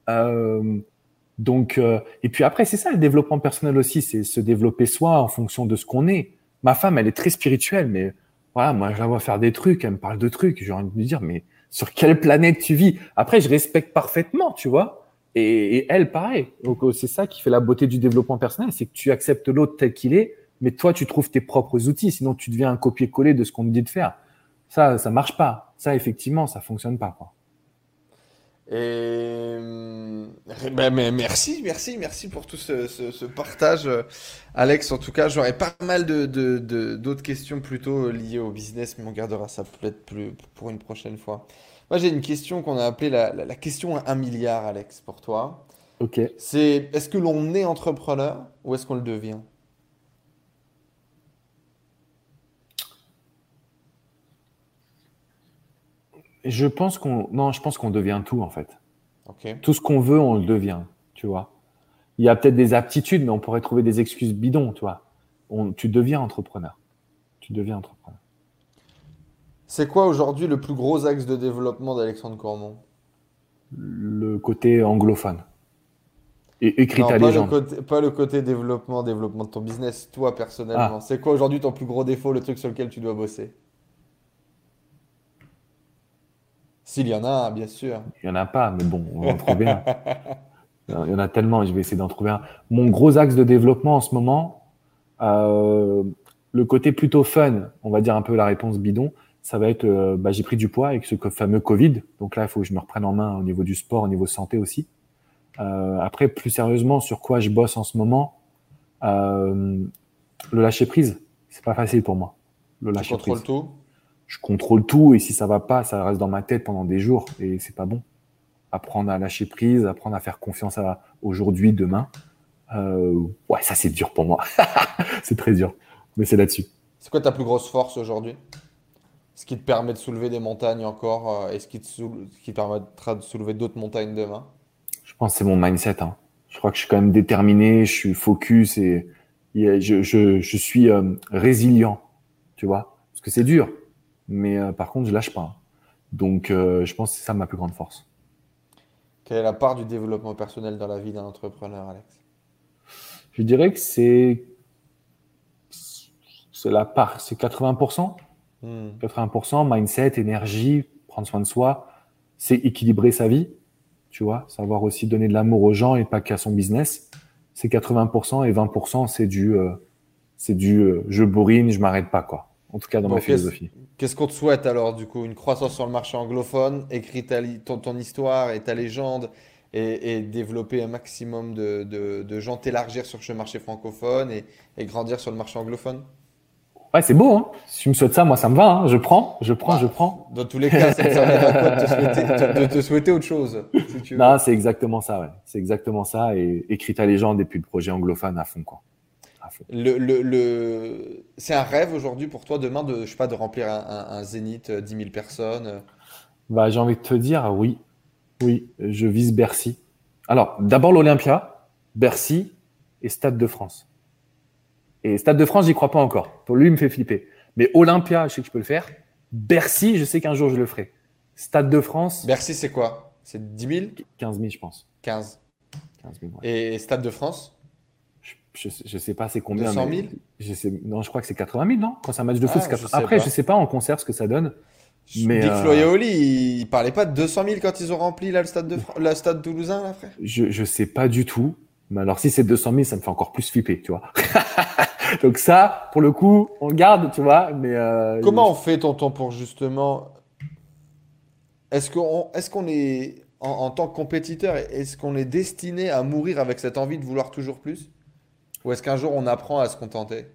Euh, donc, euh, et puis après, c'est ça le développement personnel aussi, c'est se développer soi en fonction de ce qu'on est. Ma femme, elle est très spirituelle, mais voilà, moi, je la vois faire des trucs, elle me parle de trucs, j'ai envie de me dire, mais sur quelle planète tu vis? Après, je respecte parfaitement, tu vois. Et, elle, pareil. Donc, oh, c'est ça qui fait la beauté du développement personnel, c'est que tu acceptes l'autre tel qu'il est, mais toi, tu trouves tes propres outils, sinon tu deviens un copier-coller de ce qu'on te dit de faire. Ça, ça marche pas. Ça, effectivement, ça fonctionne pas. Quoi. Et ben, mais merci, merci, merci pour tout ce, partage, Alex. En tout cas, j'aurais pas mal de, d'autres questions plutôt liées au business, mais on gardera ça peut-être plus pour une prochaine fois. Moi, j'ai une question qu'on a appelée la, la, question à un milliard, Alex, pour toi. Ok. C'est est-ce que l'on est entrepreneur ou est-ce qu'on le devient? Je pense qu'on non, je pense qu'on devient tout en fait. Tout ce qu'on veut, on le devient, tu vois. Il y a peut-être des aptitudes, mais on pourrait trouver des excuses bidons, tu vois. On, tu deviens entrepreneur. Tu deviens entrepreneur. C'est quoi aujourd'hui le plus gros axe de développement d'Alexandre Cormont Le côté anglophone. et légende. Le côté, pas le côté développement, développement de ton business, toi personnellement. Ah. C'est quoi aujourd'hui ton plus gros défaut, le truc sur lequel tu dois bosser? S'il y en a, bien sûr. Il n'y en a pas, mais bon, on va en trouver un. [LAUGHS] Il y en a tellement, je vais essayer d'en trouver un. Mon gros axe de développement en ce moment, euh, le côté plutôt fun, on va dire un peu la réponse bidon, ça va être, euh, bah, j'ai pris du poids avec ce fameux Covid. Donc là, il faut que je me reprenne en main au niveau du sport, au niveau santé aussi. Euh, après, plus sérieusement, sur quoi je bosse en ce moment, euh, le lâcher prise, c'est pas facile pour moi. Le lâcher tu contrôles tout? Je contrôle tout et si ça va pas, ça reste dans ma tête pendant des jours et c'est pas bon. Apprendre à lâcher prise, apprendre à faire confiance à aujourd'hui, demain. Euh, ouais, ça c'est dur pour moi. [LAUGHS] c'est très dur, mais c'est là-dessus. C'est quoi ta plus grosse force aujourd'hui? Ce qui te permet de soulever des montagnes encore euh, et ce qui te, qui permettra de soulever d'autres montagnes demain? Je pense que c'est mon mindset. Hein. Je crois que je suis quand même déterminé, je suis focus et je, je, je suis euh, résilient, tu vois? Parce que c'est dur, mais par contre, je lâche pas. Hein. Donc, je pense que c'est ça ma plus grande force. Quelle est la part du développement personnel dans la vie d'un entrepreneur, Alex? Je dirais que c'est c'est la part, c'est 80%. 80% hmm. mindset, énergie, prendre soin de soi, c'est équilibrer sa vie, tu vois, savoir aussi donner de l'amour aux gens et pas qu'à son business. C'est 80% et 20% c'est du euh, c'est du euh, je bourrine, je m'arrête pas quoi. En tout cas dans ma philosophie. Qu'est-ce qu'on te souhaite alors du coup Une croissance sur le marché anglophone, écrit ton, ton histoire et ta légende et, développer un maximum de, de, gens, t'élargir sur ce marché francophone et, grandir sur le marché anglophone? Ouais, c'est beau. Hein si tu me souhaites ça, moi, ça me va. Hein je prends, je prends, je prends. Dans tous les cas, ça de te, souhaiter, de, te souhaiter autre chose. non, c'est exactement ça. Ouais. C'est exactement ça. Et écris ta légende et puis le projet anglophone à fond, quoi. Le, le, le... C'est un rêve aujourd'hui pour toi demain de, je sais pas, de remplir un, un, zénith, 10 euh, 000 personnes bah, J'ai envie de te dire oui. Oui, je vise Bercy. Alors, d'abord l'Olympia, Bercy et Stade de France. Et Stade de France, j'y crois pas encore. Pour lui, il me fait flipper. Mais Olympia, je sais que je peux le faire. Bercy, je sais qu'un jour je le ferai. Stade de France. Bercy, c'est quoi? C'est 10 000 15 000, je pense. 15. 15 000, Et Stade de France? Je, je, sais pas c'est combien. 200 000 je sais, Non, je crois que c'est 80 000, non? Quand c'est un match de foot, ah, Après, je sais pas en concert ce que ça donne. Mais et euh, Oli, ils parlaient pas de 200 000 quand ils ont rempli là, le stade de la stade toulousain, là, frère? Je, je sais pas du tout. Mais alors, si c'est 200 000, ça me fait encore plus flipper, tu vois. [LAUGHS] Donc ça, pour le coup, on le garde, tu vois. Mais euh, comment on fait, tonton, pour justement Est-ce qu'on est, qu'on est en, en, tant que compétiteur, est-ce qu'on est destiné à mourir avec cette envie de vouloir toujours plus? Ou est-ce qu'un jour on apprend à se contenter?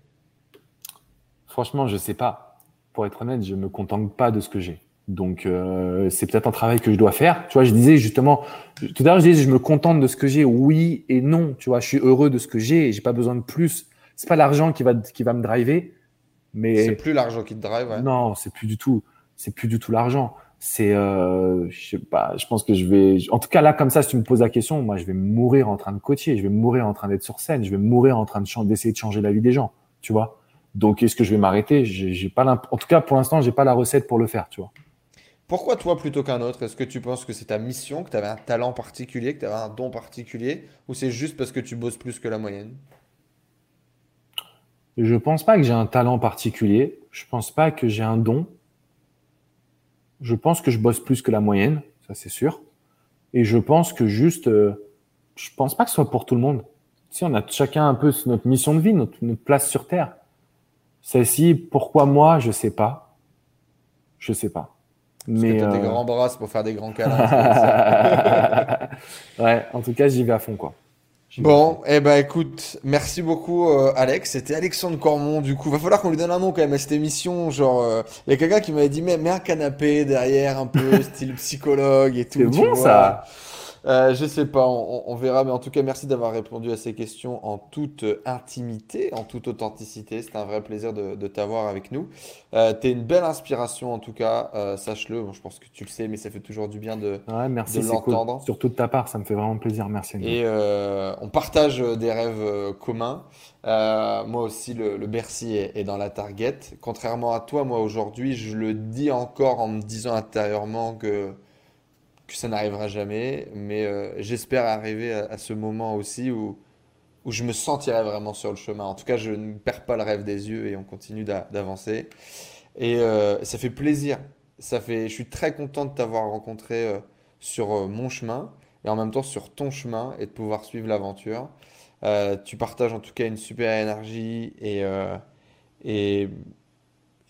Franchement, je sais pas pour être honnête, je me contente pas de ce que j'ai. Donc euh, c'est peut-être un travail que je dois faire. Tu vois, je disais justement tout à l'heure, je disais je me contente de ce que j'ai, oui et non. Tu vois, je suis heureux de ce que j'ai et j'ai pas besoin de plus. C'est pas l'argent qui va qui va me driver, mais c'est plus l'argent qui te drive. Ouais. Non, c'est plus du tout. C'est plus du tout l'argent. C'est euh, je sais pas. Je pense que je vais. En tout cas là, comme ça, si tu me poses la question, moi, je vais mourir en train de coacher. Je vais mourir en train d'être sur scène. Je vais mourir en train de d'essayer de changer la vie des gens. Tu vois. Donc, est-ce que je vais m'arrêter? J'ai pas En tout cas, pour l'instant, j'ai pas la recette pour le faire, tu vois. Pourquoi toi plutôt qu'un autre? Est-ce que tu penses que c'est ta mission, que tu avais un talent particulier, que tu avais un don particulier, ou c'est juste parce que tu bosses plus que la moyenne? Je pense pas que j'ai un talent particulier. Je pense pas que j'ai un don. Je pense que je bosse plus que la moyenne, ça c'est sûr. Et je pense que juste, euh, je pense pas que ce soit pour tout le monde. Si on a chacun un peu notre mission de vie, notre place sur Terre. Celle-ci, pourquoi moi, je sais pas. Je sais pas. Mais Parce que as des euh, grands bras pour faire des grands câlins. [LAUGHS] ouais, en tout cas, j'y vais à fond, quoi. Bon, eh ben écoute, merci beaucoup euh, Alex. C'était Alexandre Cormon. Du coup, va falloir qu'on lui donne un nom quand même à cette émission. Genre, euh, il y a quelqu'un qui m'avait dit mais mets un canapé derrière, un peu [LAUGHS] style psychologue et tout. C'est bon ça. Euh, je sais pas, on, verra, mais en tout cas, merci d'avoir répondu à ces questions en toute intimité, en toute authenticité. C'était un vrai plaisir de, t'avoir avec nous. Euh, tu es une belle inspiration, en tout cas, euh, sache-le. je pense que tu le sais, mais ça fait toujours du bien de, merci, de l'entendre. Surtout de ta part, ça me fait vraiment plaisir. Merci. Et on partage des rêves communs. moi aussi, le, Bercy est, est, dans la target. Contrairement à toi, moi aujourd'hui, je le dis encore en me disant intérieurement que que ça n'arrivera jamais, mais euh, j'espère arriver à, ce moment aussi où, où je me sentirai vraiment sur le chemin. En tout cas, je ne perds pas le rêve des yeux et on continue d'avancer. Et euh, ça fait plaisir. Ça fait, je suis très content de t'avoir rencontré euh, sur mon chemin et en même temps sur ton chemin et de pouvoir suivre l'aventure. tu partages en tout cas une super énergie et, et,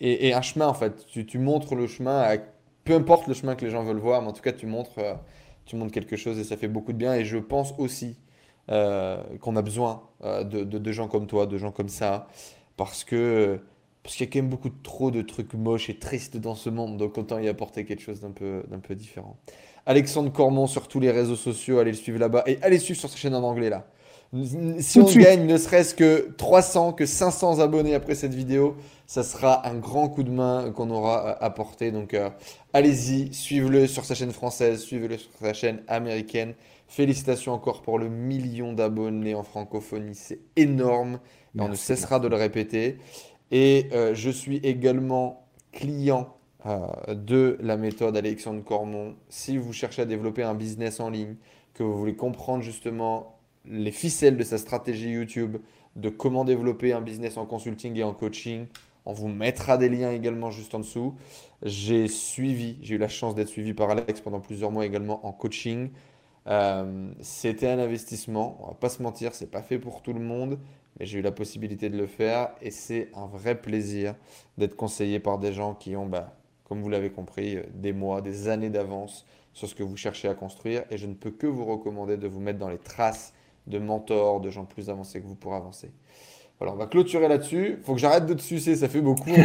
et, un chemin en fait. Tu, tu montres le chemin à peu importe le chemin que les gens veulent voir, mais en tout cas, tu montres, euh, tu montres quelque chose et ça fait beaucoup de bien. Et je pense aussi euh, qu'on a besoin euh, de, de, gens comme toi, de gens comme ça, parce que parce qu'il y a quand même beaucoup trop de trucs moches et tristes dans ce monde, donc autant y apporter quelque chose d'un peu, d'un peu différent. Alexandre Cormon sur tous les réseaux sociaux, allez le suivre là-bas et allez suivre sur sa chaîne en anglais là. Si on gagne ne serait-ce que 300, que 500 abonnés après cette vidéo, ça sera un grand coup de main qu'on aura apporté. Donc euh, allez-y, suivez-le sur sa chaîne française, suivez-le sur sa chaîne américaine. Félicitations encore pour le million d'abonnés en francophonie, c'est énorme. Et on ne cessera de le répéter. Et euh, je suis également client de la méthode Alexandre Cormon. Si vous cherchez à développer un business en ligne, que vous voulez comprendre justement les ficelles de sa stratégie YouTube, de comment développer un business en consulting et en coaching. On vous mettra des liens également juste en dessous. J'ai suivi, j'ai eu la chance d'être suivi par Alex pendant plusieurs mois également en coaching. Euh, c'était un investissement, on va pas se mentir, c'est pas fait pour tout le monde, mais j'ai eu la possibilité de le faire et c'est un vrai plaisir d'être conseillé par des gens qui ont, bah, comme vous l'avez compris, des mois, des années d'avance sur ce que vous cherchez à construire et je ne peux que vous recommander de vous mettre dans les traces de mentors, de gens plus avancés que vous pour avancer. Voilà, on va clôturer là-dessus. Il faut que j'arrête de te sucer, ça fait beaucoup. [LAUGHS]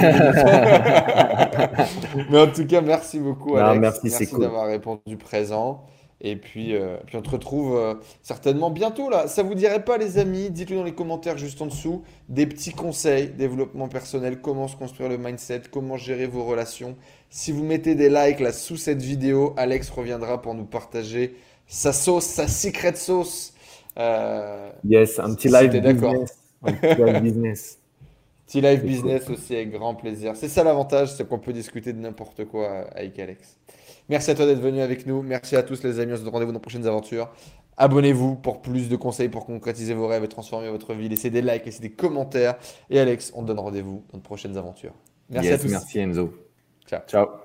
Mais en tout cas, merci beaucoup, Alex. merci, d'avoir répondu présent. Et puis, euh, puis on te retrouve euh, certainement bientôt là. Ça vous dirait pas, les amis? Dites-le dans les commentaires juste en dessous. Des petits conseils, développement personnel, comment se construire le mindset, comment gérer vos relations. Si vous mettez des likes là sous cette vidéo, Alex reviendra pour nous partager sa sauce, sa secret sauce euh, yes, un petit live business. [LAUGHS] Petit live business. petit live business aussi avec grand plaisir. C'est ça l'avantage, c'est qu'on peut discuter de n'importe quoi avec Alex. Merci à toi d'être venu avec nous. Merci à tous les amis. On se donne rendez-vous dans de prochaines aventures. Abonnez-vous pour plus de conseils pour concrétiser vos rêves et transformer votre vie. Laissez des likes, laissez des commentaires. Et Alex, on te donne rendez-vous dans de prochaines aventures. Merci à tous. Merci Enzo. Ciao. Ciao.